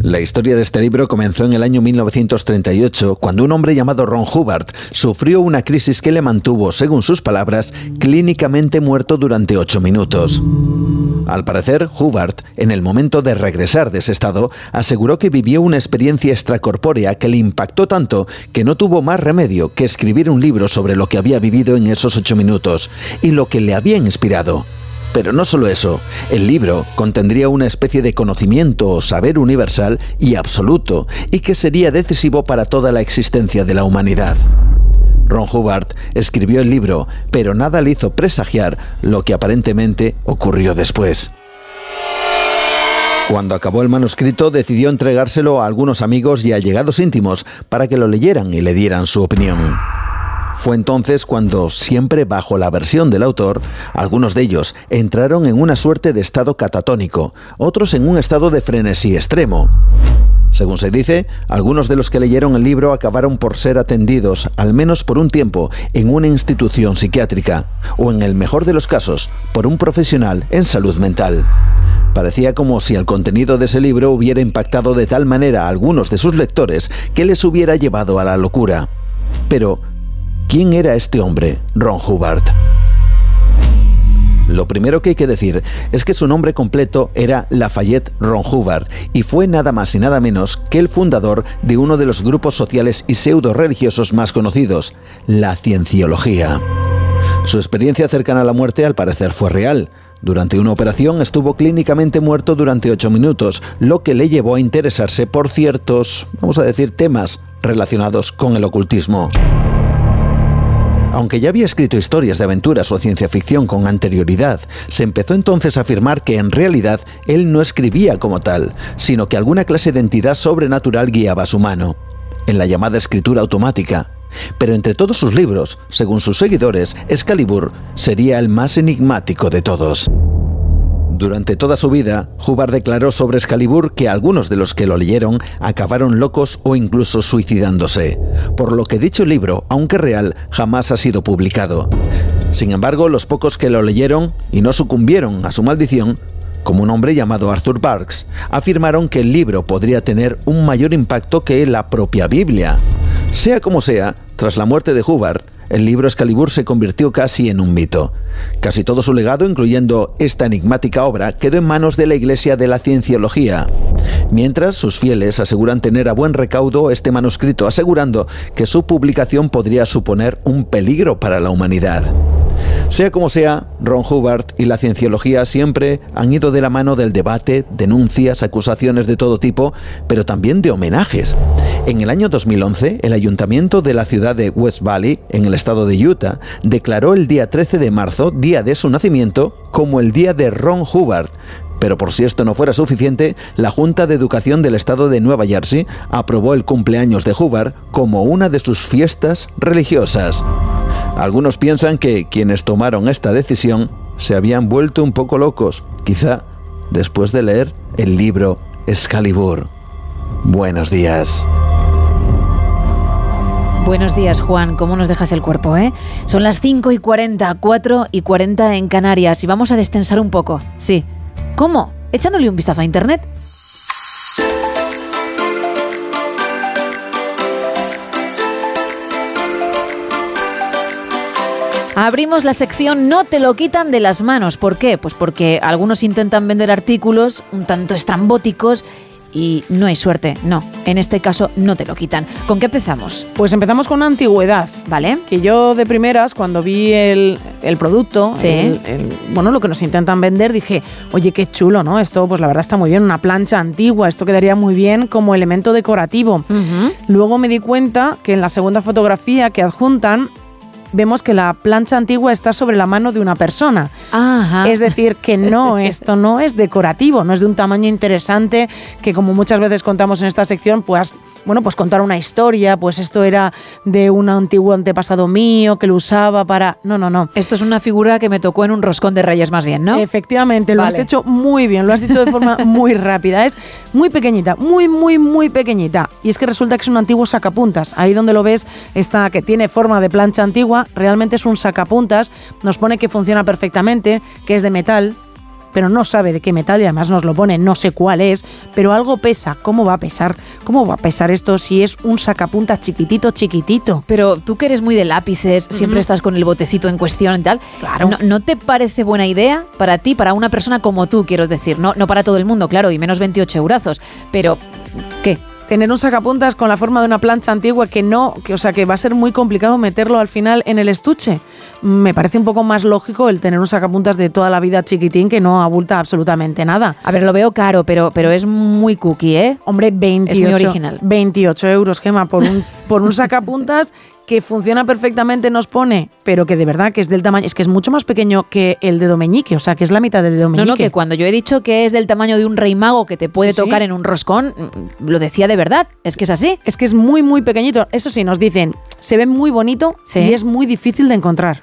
La historia de este libro comenzó en el año 1938, cuando un hombre llamado Ron Hubbard sufrió una crisis que le mantuvo, según sus palabras, clínicamente muerto durante ocho minutos. Al parecer, Hubbard, en el momento de regresar de ese estado, aseguró que vivió una experiencia extracorpórea que le impactó tanto que no tuvo más remedio que escribir un libro sobre lo que había vivido en esos ocho minutos y lo que le había inspirado. Pero no solo eso, el libro contendría una especie de conocimiento o saber universal y absoluto, y que sería decisivo para toda la existencia de la humanidad. Ron Hubbard escribió el libro, pero nada le hizo presagiar lo que aparentemente ocurrió después. Cuando acabó el manuscrito, decidió entregárselo a algunos amigos y allegados íntimos para que lo leyeran y le dieran su opinión. Fue entonces cuando, siempre bajo la versión del autor, algunos de ellos entraron en una suerte de estado catatónico, otros en un estado de frenesí extremo. Según se dice, algunos de los que leyeron el libro acabaron por ser atendidos, al menos por un tiempo, en una institución psiquiátrica, o en el mejor de los casos, por un profesional en salud mental. Parecía como si el contenido de ese libro hubiera impactado de tal manera a algunos de sus lectores que les hubiera llevado a la locura. Pero, ¿quién era este hombre, Ron Hubbard? Lo primero que hay que decir es que su nombre completo era Lafayette Ron Hubbard y fue nada más y nada menos que el fundador de uno de los grupos sociales y pseudo religiosos más conocidos, la cienciología. Su experiencia cercana a la muerte al parecer fue real. Durante una operación estuvo clínicamente muerto durante ocho minutos, lo que le llevó a interesarse por ciertos, vamos a decir, temas relacionados con el ocultismo. Aunque ya había escrito historias de aventuras o ciencia ficción con anterioridad, se empezó entonces a afirmar que en realidad él no escribía como tal, sino que alguna clase de entidad sobrenatural guiaba su mano, en la llamada escritura automática. Pero entre todos sus libros, según sus seguidores, Excalibur sería el más enigmático de todos. Durante toda su vida, Hubbard declaró sobre Excalibur que algunos de los que lo leyeron acabaron locos o incluso suicidándose, por lo que dicho libro, aunque real, jamás ha sido publicado. Sin embargo, los pocos que lo leyeron y no sucumbieron a su maldición, como un hombre llamado Arthur Parks, afirmaron que el libro podría tener un mayor impacto que la propia Biblia. Sea como sea, tras la muerte de Hubbard, el libro Excalibur se convirtió casi en un mito. Casi todo su legado, incluyendo esta enigmática obra, quedó en manos de la Iglesia de la Cienciología. Mientras, sus fieles aseguran tener a buen recaudo este manuscrito, asegurando que su publicación podría suponer un peligro para la humanidad. Sea como sea, Ron Hubbard y la cienciología siempre han ido de la mano del debate, denuncias, acusaciones de todo tipo, pero también de homenajes. En el año 2011, el ayuntamiento de la ciudad de West Valley, en el estado de Utah, declaró el día 13 de marzo, día de su nacimiento, como el día de Ron Hubbard, Pero por si esto no fuera suficiente, la Junta de Educación del Estado de Nueva Jersey aprobó el cumpleaños de Hubbard como una de sus fiestas religiosas. Algunos piensan que quienes tomaron esta decisión se habían vuelto un poco locos, quizá después de leer el libro Excalibur. Buenos días. Buenos días, Juan. ¿Cómo nos dejas el cuerpo, eh? Son las 5 y 40, 4 y 40 en Canarias y vamos a destensar un poco. Sí. ¿Cómo? Echándole un vistazo a internet. Abrimos la sección No te lo quitan de las manos. ¿Por qué? Pues porque algunos intentan vender artículos un tanto estrambóticos y no hay suerte, no. En este caso no te lo quitan. ¿Con qué empezamos? Pues empezamos con una antigüedad, ¿vale? Que yo de primeras, cuando vi el, el producto, Sí. el- el- bueno, lo que nos intentan vender, dije, oye, qué chulo, ¿no? Esto, pues la verdad está muy bien, una plancha antigua, esto quedaría muy bien como elemento decorativo. Luego me di cuenta que en la segunda fotografía que adjuntan, vemos que la plancha antigua está sobre la mano de una persona. Es decir, que no, esto no es decorativo, no es de un tamaño interesante, que como muchas veces contamos en esta sección, pues, bueno, pues contar una historia, pues esto era de un antiguo antepasado mío que lo usaba para... No, no, no. Esto es una figura que me tocó en un roscón de reyes más bien, ¿no? Efectivamente, lo has hecho muy bien, lo has dicho de forma muy rápida. Es muy pequeñita, muy, muy, muy pequeñita. Y es que resulta que es un antiguo sacapuntas. Ahí donde lo ves está que tiene forma de plancha antigua, realmente es un sacapuntas. Nos pone que funciona perfectamente, que es de metal. Pero no sabe de qué metal y además nos lo pone, no sé cuál es, pero algo pesa. ¿Cómo va a pesar? ¿Cómo va a pesar esto si es un sacapuntas chiquitito, chiquitito? Pero tú que eres muy de lápices, siempre estás con el botecito en cuestión y tal. Claro. ¿No, no te parece buena idea para ti, para una persona como tú, quiero decir? No, no para todo el mundo, claro, y menos 28 eurazos. Pero, ¿qué? tener un sacapuntas con la forma de una plancha antigua que no, que, o sea, que va a ser muy complicado meterlo al final en el estuche. Me parece un poco más lógico el tener un sacapuntas de toda la vida chiquitín que no abulta absolutamente nada. A ver, lo veo caro, pero, pero es muy cookie, ¿eh? Hombre, 28, Es muy original. 28 euros, Gema, por un, por un sacapuntas que funciona perfectamente, nos pone, pero que de verdad que es del tamaño, es que es mucho más pequeño que el de Domeñique, o sea, que es la mitad del de No, no, que cuando yo he dicho que es del tamaño de un rey mago que te puede Sí, sí. tocar en un roscón, mm, lo decía de verdad. Es que es así. Es que es muy, muy pequeñito. Eso sí, nos dicen, se ve muy bonito Sí. y es muy difícil de encontrar.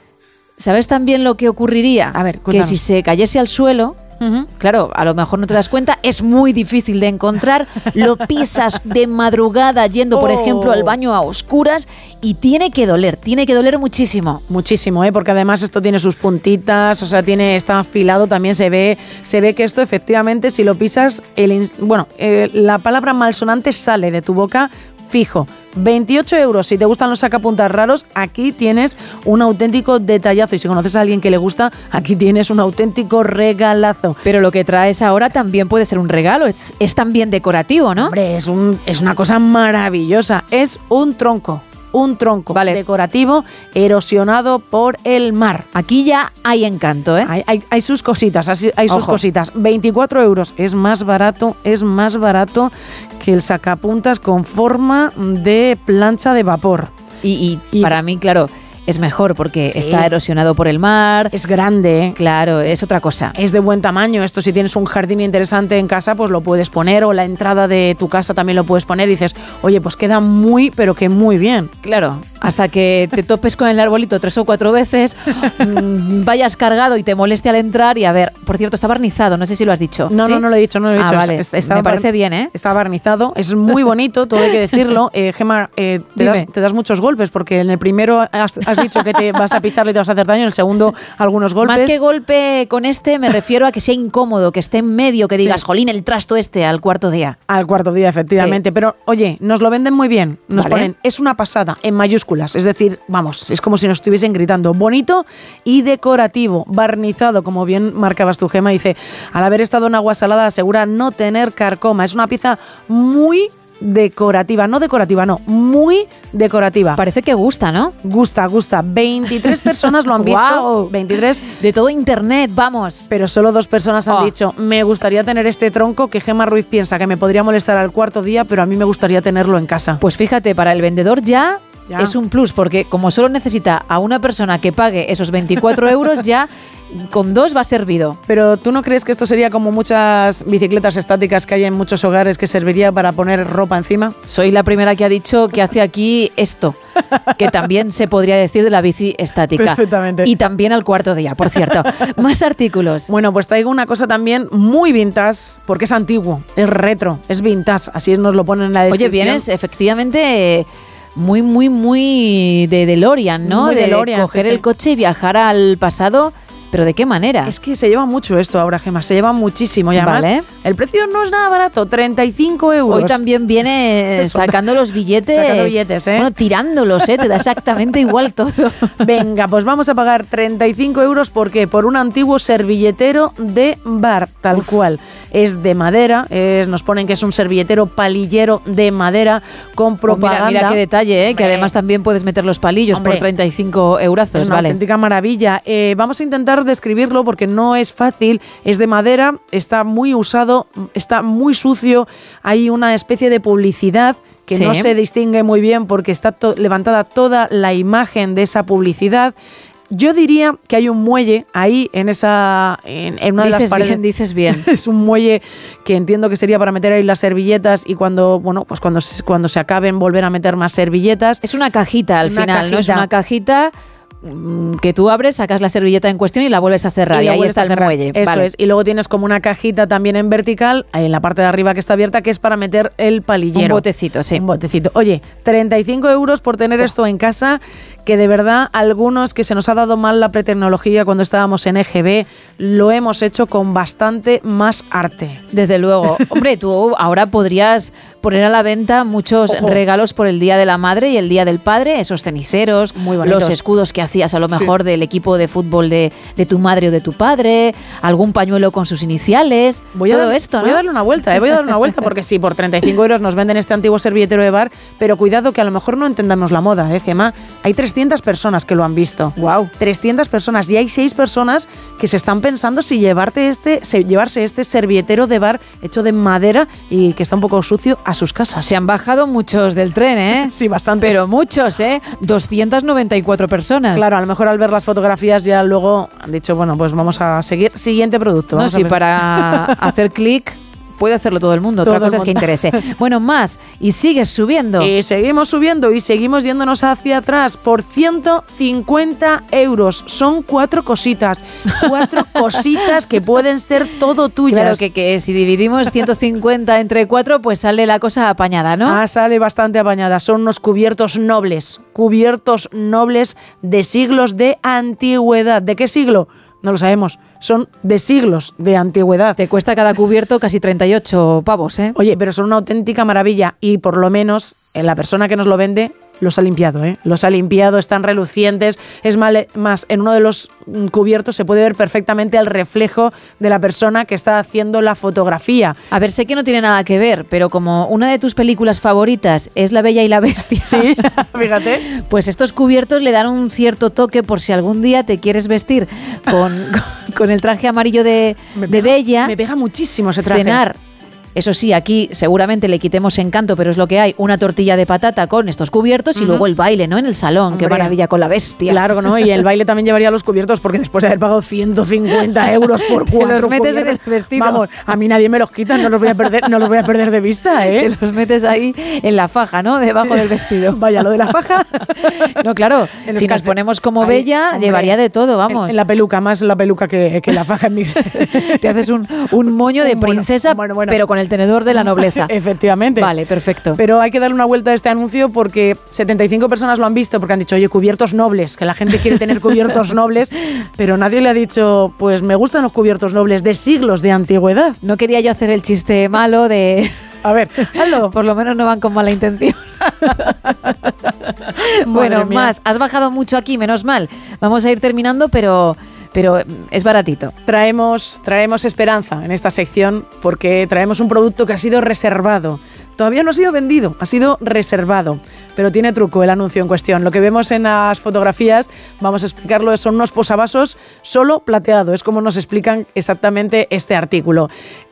¿Sabes también lo que ocurriría? A ver, que si se cayese al suelo, claro, a lo mejor no te das cuenta, es muy difícil de encontrar, lo pisas de madrugada yendo, por Oh. ejemplo, al baño a oscuras y tiene que doler, tiene que doler muchísimo. Muchísimo, ¿eh? porque además esto tiene sus puntitas, o sea, tiene está afilado, también se ve, se ve que esto efectivamente si lo pisas, el, bueno, eh, la palabra malsonante sale de tu boca fijo. 28 euros, si te gustan los sacapuntas raros, aquí tienes un auténtico detallazo y si conoces a alguien que le gusta, aquí tienes un auténtico regalazo. Pero lo que traes ahora también puede ser un regalo, es, es también decorativo, ¿no? Hombre, es, un, es una cosa maravillosa, es un tronco. Un tronco decorativo erosionado por el mar. Aquí ya hay encanto, ¿eh? Hay, hay- hay sus cositas, hay sus Ojo. cositas. 24 euros, es más barato, es más barato que el sacapuntas con forma de plancha de vapor. Y, y para mí, claro, es mejor porque Sí. está erosionado por el mar. Es grande. Claro, es otra cosa. Es de buen tamaño. Esto si tienes un jardín interesante en casa, pues lo puedes poner. O la entrada de tu casa también lo puedes poner. Y dices, oye, pues queda muy, pero que muy bien. Claro, hasta que te topes con el arbolito tres o cuatro veces, mm, vayas cargado y te moleste al entrar. Y a ver, por cierto, está barnizado, no sé si lo has dicho. No, ¿Sí? no, no lo he dicho, no lo he Ah, dicho. vale. Está Me parece bien, ¿eh? Está barnizado, es muy bonito, todo hay que decirlo. Eh, Gemma, eh, te, das, te das muchos golpes, porque en el primero has, has dicho que te vas a pisarlo y te vas a hacer daño, en el segundo algunos golpes. Más que golpe con este, me refiero a que sea incómodo, que esté en medio, que digas, Sí. jolín, el trasto este al cuarto día. Al cuarto día, efectivamente. Pero, oye, nos lo venden muy bien. Nos Vale. ponen, es una pasada, en mayúsculas. Es decir, vamos, es como si nos estuviesen gritando. Bonito y decorativo, barnizado, como bien marcabas tu gema. Dice, al haber estado en agua salada, asegura no tener carcoma. Es una pieza muy decorativa, no decorativa, no, muy decorativa. Parece que gusta, ¿no? Gusta, gusta. 23 personas lo han visto. Guau. 23. De todo internet, vamos. Pero solo dos personas han Oh. dicho, me gustaría tener este tronco que Gema Ruiz piensa que me podría molestar al cuarto día, pero a mí me gustaría tenerlo en casa. Pues fíjate, para el vendedor ya, Ya. es un plus, porque como solo necesita a una persona que pague esos 24 euros, ya con dos va servido. Pero tú no crees que esto sería como muchas bicicletas estáticas que hay en muchos hogares que serviría para poner ropa encima? Soy la primera que ha dicho que hace aquí esto, que también se podría decir de la bici estática. Perfectamente. Y también al cuarto día, por cierto. Más artículos. Bueno, pues traigo una cosa también muy vintage, porque es antiguo, es retro, es vintage, así nos lo ponen en la Oye, descripción. vienes efectivamente muy, muy, muy de DeLorean, ¿no? Muy de DeLorean, coger sí, sí. el coche y viajar al pasado. ¿Pero de qué manera? Es que se lleva mucho esto ahora, Gema, se lleva muchísimo. Y además, Vale. el precio no es nada barato, 35 euros. Hoy también viene Eso. sacando los billetes. Sacando billetes, ¿eh? Bueno, tirándolos, ¿eh? Te da exactamente igual todo. Venga, pues vamos a pagar 35 euros porque por un antiguo servilletero de bar, tal cual. Es de madera, es- nos ponen que es un servilletero palillero de madera con Oh, propaganda. mira, mira qué detalle, ¿eh? Que además también puedes meter los palillos Hombre. por 35 eurazos, Es una ¿vale? auténtica maravilla. Eh, vamos a intentar describirlo porque no es fácil. Es de madera, está muy usado, está muy sucio. Hay una especie de publicidad que no se distingue muy bien porque está to- levantada toda la imagen de esa publicidad. Yo diría que hay un muelle ahí en esa en, en una de las paredes. bien, dices bien. es un muelle que entiendo que sería para meter ahí las servilletas y cuando bueno pues cuando se, cuando se acaben volver a meter más servilletas. Es una cajita al Una final, ¿no? Es una cajita que tú abres, sacas la servilleta en cuestión y la vuelves a cerrar. Y, ahí está el muelle. Eso Vale. es. Y luego tienes como una cajita también en vertical, en la parte de arriba que está abierta, que es para meter el palillero. Un botecito, sí. Un botecito. Oye, 35 euros por tener esto en casa, que de verdad algunos que se nos ha dado mal la pretecnología cuando estábamos en EGB, lo hemos hecho con bastante más arte. Desde luego. Hombre, tú ahora podrías poner a la venta muchos Ojo. regalos por el Día de la Madre y el Día del Padre, esos ceniceros, Muy los escudos que hacías a lo Sí. mejor del equipo de fútbol de, de tu madre o de tu padre, algún pañuelo con sus iniciales, Voy a todo dar- esto, ¿no? Voy a darle una vuelta, ¿eh? voy a darle una vuelta porque sí, por 35 euros nos venden este antiguo servilletero de bar, pero cuidado que a lo mejor no entendamos la moda, ¿eh, Gemma? Hay 300 personas que lo han visto. Wow. 300 personas y hay 6 personas que se están pensando si llevarte este, se- llevarse este servilletero de bar hecho de madera y que está un poco sucio a sus casas. Se han bajado muchos del tren, ¿eh? Sí, bastante. Pero muchos, ¿eh? 294 personas. Claro, a lo mejor al ver las fotografías ya luego han dicho, bueno, pues vamos a seguir. Siguiente producto. No, ver. para hacer clic puede hacerlo todo el mundo. Otra Todo cosa es que interese. Bueno, más. Y sigues subiendo. Y seguimos subiendo y seguimos yéndonos hacia atrás por 150 euros. Son cuatro cositas. Cuatro cositas que pueden ser todo tuyas. Claro que, que si dividimos 150 entre 4, pues sale la cosa apañada, ¿no? Ah, sale bastante apañada. Son unos cubiertos nobles. Cubiertos nobles de siglos de antigüedad. ¿De qué siglo? No lo sabemos. Son de siglos de antigüedad. Te cuesta cada cubierto casi 38 pavos, ¿eh? Oye, pero son una auténtica maravilla y por lo menos eh, la persona que nos lo vende los ha limpiado, ¿eh? Los ha limpiado, están relucientes. Es más, en uno de los mm, cubiertos se puede ver perfectamente el reflejo de la persona que está haciendo la fotografía. A ver, sé que no tiene nada que ver, pero como una de tus películas favoritas es La Bella y la Bestia, Sí, fíjate. pues estos cubiertos le dan un cierto toque por si algún día te quieres vestir con, con, el traje amarillo de, Me de pega- Bella, Me pega muchísimo ese traje. cenar. Eso sí, aquí seguramente le quitemos encanto, pero es lo que hay, una tortilla de patata con estos cubiertos y luego el baile, ¿no? En el salón, qué maravilla con la bestia. Claro, ¿no? Y el baile también llevaría los cubiertos porque después de haber pagado 150 euros por Te cuatro los metes en el vestido. Vamos, a mí nadie me los quita, no los voy a perder, no los voy a perder de vista, ¿eh? Te los metes ahí en la faja, ¿no? Debajo del vestido. Vaya, lo de la faja. No, claro, si nos ponemos como Ahí, Bella, hombre, llevaría de todo, vamos. En, en la peluca, más la peluca que, que la faja en mi. Te haces un, un moño de princesa, bueno, bueno. pero con el tenedor de la nobleza. Efectivamente. Vale, perfecto. Pero hay que darle una vuelta a este anuncio porque 75 personas lo han visto porque han dicho, oye, cubiertos nobles, que la gente quiere tener cubiertos nobles, pero nadie le ha dicho, pues me gustan los cubiertos nobles de siglos de antigüedad. No quería yo hacer el chiste malo de... A ver, hazlo. Por lo menos no van con mala intención. bueno, más. Has bajado mucho aquí, menos mal. Vamos a ir terminando, pero, pero es baratito. Traemos, traemos esperanza en esta sección porque traemos un producto que ha sido reservado. Todavía no ha sido vendido, ha sido reservado, pero tiene truco el anuncio en cuestión. Lo que vemos en las fotografías, vamos a explicarlo, son unos posavasos solo plateado, es como nos explican exactamente este artículo.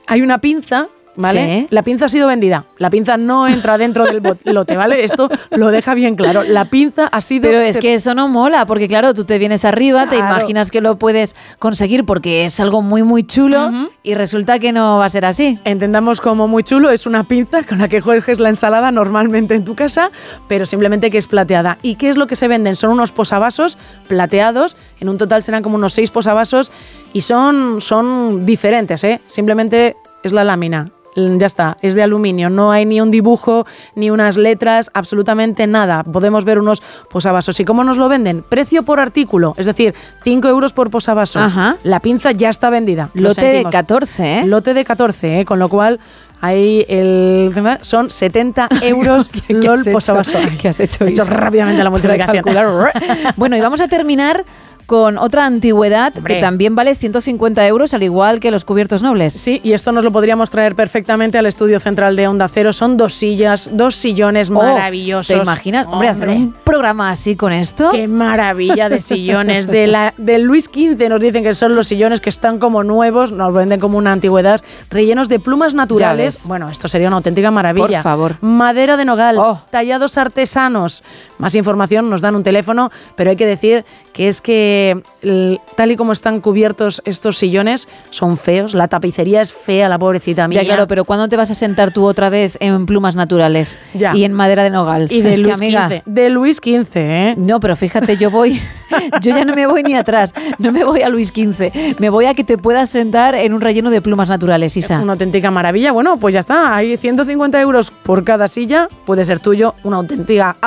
Hay una pinza ¿vale? Sí. La pinza ha sido vendida. La pinza no entra dentro del lote, ¿vale? Esto lo deja bien claro. La pinza ha sido... Pero es que eso no mola, porque claro, tú te vienes arriba, te imaginas que lo puedes conseguir porque es algo muy, muy chulo y resulta que no va a ser así. Entendamos como muy chulo, es una pinza con la que juegues la ensalada normalmente en tu casa, pero simplemente que es plateada. ¿Y qué es lo que se venden? Son unos posavasos plateados, en un total serán como unos seis posavasos y son, son diferentes, ¿eh? Simplemente es la lámina. Mm, Ya está, es de aluminio, no hay ni un dibujo, ni unas letras, absolutamente nada. Podemos ver unos posavasos. ¿Y cómo nos lo venden? Precio por artículo, es decir, 5 euros por posavasos. Ajá. La pinza ya está vendida. lo Lote de sentimos. 14, ¿eh? Lote de 14, ¿eh? con lo cual ahí el son 70 euros ¿Qué LOL has hecho? posavasos. ¿Qué has hecho, He hecho rápidamente la multiplicación. Calcular. bueno, y vamos a terminar con otra antigüedad Hombre. que también vale 150 euros, al igual que los cubiertos nobles. Sí, y esto nos lo podríamos traer perfectamente al estudio central de Onda Cero. Son dos sillas, dos sillones Oh, maravillosos. ¿Te imaginas? Hombre, hacer un programa así con esto. Qué maravilla de sillones. De la, del Luis XV nos dicen que son los sillones que están como nuevos, nos venden como una antigüedad, rellenos de plumas naturales. Bueno, esto sería una auténtica maravilla. Por favor. Madera de nogal, tallados artesanos. Más información nos dan un teléfono, pero hay que decir que es que eh, el- tal y como están cubiertos estos sillones, son feos. La tapicería es fea, la pobrecita mía. Ya, claro, pero ¿cuándo te vas a sentar tú otra vez en plumas naturales Ya. y en madera de nogal? Y de Es que, Luis amiga, XV. De Luis XV, ¿eh? No, pero fíjate, yo voy, yo ya no me voy ni atrás, no me voy a Luis XV, me voy a que te puedas sentar en un relleno de plumas naturales, Isa. Una auténtica maravilla. Bueno, pues ya está. Hay 150 euros por cada silla. Puede ser tuyo una auténtica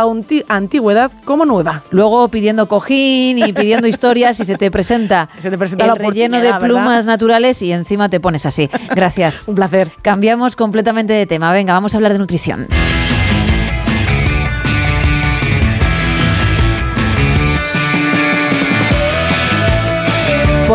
antigüedad como nueva. Luego pidiendo cojín y pidiendo historias y se te presenta, Se te presenta el la relleno de plumas ¿verdad? naturales y encima te pones así. Gracias. Un placer. Cambiamos completamente de tema. Venga, vamos a hablar de nutrición.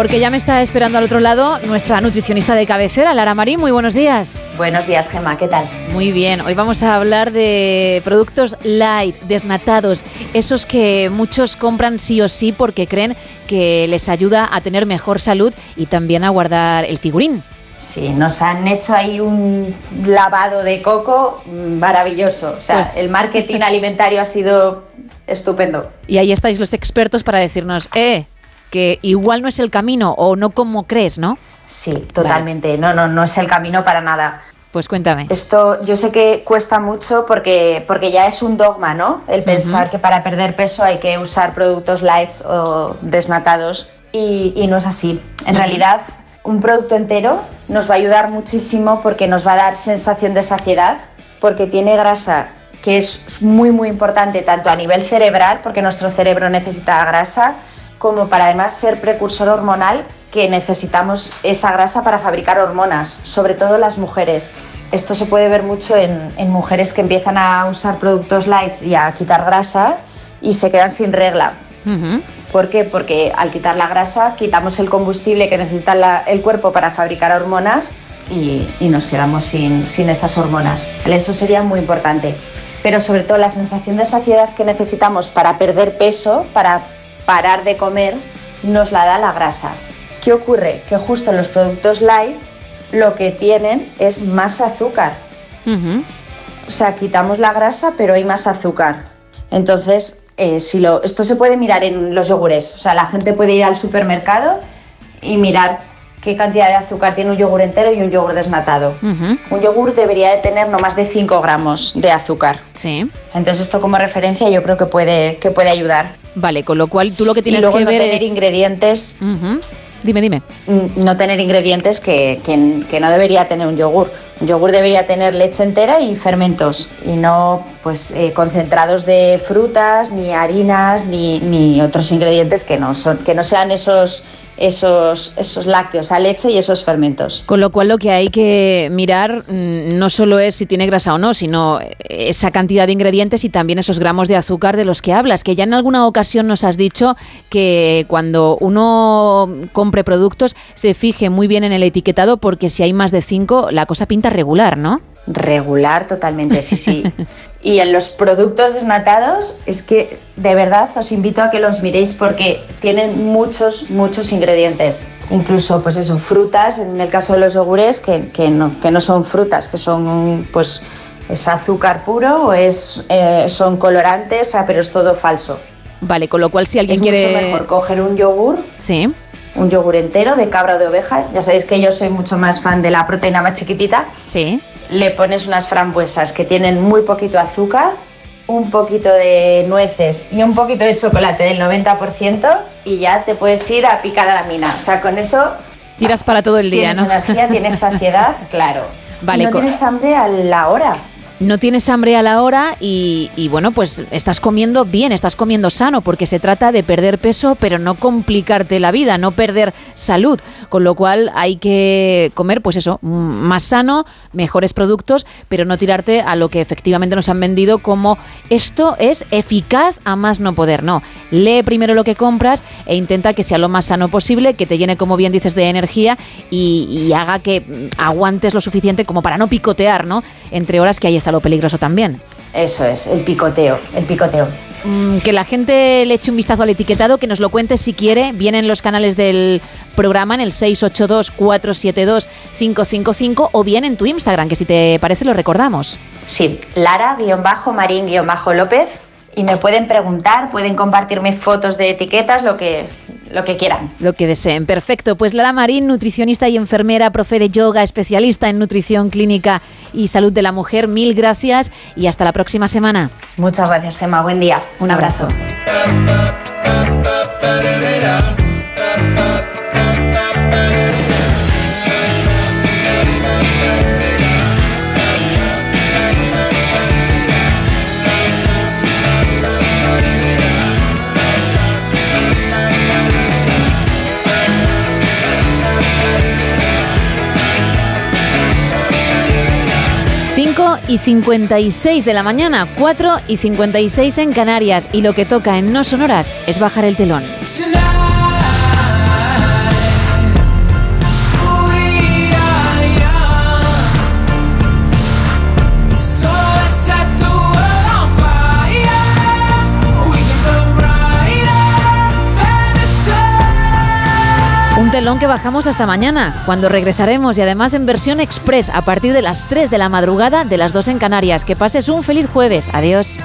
Porque ya me está esperando al otro lado nuestra nutricionista de cabecera, Lara Marín. Muy buenos días. Buenos días, Gemma, ¿qué tal? Muy bien, hoy vamos a hablar de productos light, desnatados, esos que muchos compran sí o sí porque creen que les ayuda a tener mejor salud y también a guardar el figurín. Sí, nos han hecho ahí un lavado de coco maravilloso. O sea, Pues- el marketing alimentario ha sido estupendo. Y ahí estáis los expertos para decirnos, eh, que igual no es el camino o no como crees, ¿no? Sí, totalmente. No, no, no es el camino para nada. Pues cuéntame. Esto yo sé que cuesta mucho porque, porque ya es un dogma, ¿no? El pensar que para perder peso hay que usar productos lights o desnatados y, y no es así. En Ujú. realidad, un producto entero nos va a ayudar muchísimo porque nos va a dar sensación de saciedad, porque tiene grasa que es muy muy importante tanto a nivel cerebral, porque nuestro cerebro necesita grasa, como para además ser precursor hormonal que necesitamos esa grasa para fabricar hormonas, sobre todo las mujeres. Esto se puede ver mucho en, en mujeres que empiezan a usar productos lights y a quitar grasa y se quedan sin regla. ¿Por qué? Porque al quitar la grasa quitamos el combustible que necesita la- el cuerpo para fabricar hormonas y, y nos quedamos sin, sin esas hormonas. ¿vale? Eso sería muy importante. Pero sobre todo la sensación de saciedad que necesitamos para perder peso, para parar de comer, nos la da la grasa. ¿Qué ocurre? Que justo los productos lights lo que tienen es más azúcar. O sea, quitamos la grasa, pero hay más azúcar. Entonces, eh, si lo, esto se puede mirar en los yogures. O sea, la gente puede ir al supermercado y mirar qué cantidad de azúcar tiene un yogur entero y un yogur desnatado. Un yogur debería de tener no más de 5 gramos de azúcar. Sí. Entonces, esto como referencia yo creo que puede, que puede ayudar. Vale, con lo cual tú lo que Y tienes luego que no ver tener es... ingredientes. Dime, dime. mm, no tener ingredientes que, que- que no debería tener un yogur. Un yogur debería tener leche entera y fermentos y no pues eh, concentrados de frutas, ni harinas, ni, ni otros ingredientes que no son, que no sean esos, esos, esos lácteos, a leche y esos fermentos. Con lo cual lo que hay que mirar mm, no solo es si tiene grasa o no, sino esa cantidad de ingredientes y también esos gramos de azúcar de los que hablas, que ya en alguna ocasión nos has dicho que cuando uno compre productos se fije muy bien en el etiquetado porque si hay más de 5 la cosa pinta regular, ¿no? Regular totalmente, sí, sí. Y en los productos desnatados es que de verdad os invito a que los miréis porque tienen muchos, muchos ingredientes. Incluso, pues eso, frutas, en el caso de los yogures, que, que no, que no son frutas, que son, pues, es azúcar puro o es, eh, son colorantes, o sea, pero es todo falso. Vale, con lo cual si alguien es quiere... mucho mejor coger un yogur, Sí. un yogur entero de cabra o de oveja. Ya sabéis que yo soy mucho más fan de la proteína más chiquitita. Sí. Le pones unas frambuesas que tienen muy poquito azúcar, un poquito de nueces y un poquito de chocolate del 90% y ya te puedes ir a picar a la mina. O sea, con eso Tiras para todo el día, tienes ¿no? energía, tienes saciedad, claro. Vale, no tienes hambre a la hora. No tienes hambre a la hora y, bueno, pues estás comiendo bien, estás comiendo sano, porque se trata de perder peso, pero no complicarte la vida, no perder salud. Con lo cual hay que comer, pues eso, más sano, mejores productos, pero no tirarte a lo que efectivamente nos han vendido como esto es eficaz a más no poder. No, lee primero lo que compras e intenta que sea lo más sano posible, que te llene, como bien dices, de energía y, y haga que mm, aguantes lo suficiente como para no picotear, ¿no? Entre horas, que ahí está lo peligroso también. Eso es, el picoteo, el picoteo. Mm, Que la gente le eche un vistazo al etiquetado, que nos lo cuente si quiere. Vienen los canales del programa en el 682-472-555 o bien en tu Instagram, que si te parece lo recordamos. Sí, Lara-Marín-López y me pueden preguntar, pueden compartirme fotos de etiquetas, lo que, lo que quieran. Lo que deseen. Perfecto. Pues Lara Marín, nutricionista y enfermera, profe de yoga, especialista en nutrición clínica y salud de la mujer. Mil gracias y hasta la próxima semana. Muchas gracias, Gemma. Buen día. Un abrazo. Y 56 de la mañana, 4 y 56 en Canarias y lo que toca en No Sonoras es bajar el telón. Telón que bajamos hasta mañana, cuando regresaremos y además en versión express a partir de las 3 de la madrugada de las 2 en Canarias. Que pases un feliz jueves. Adiós.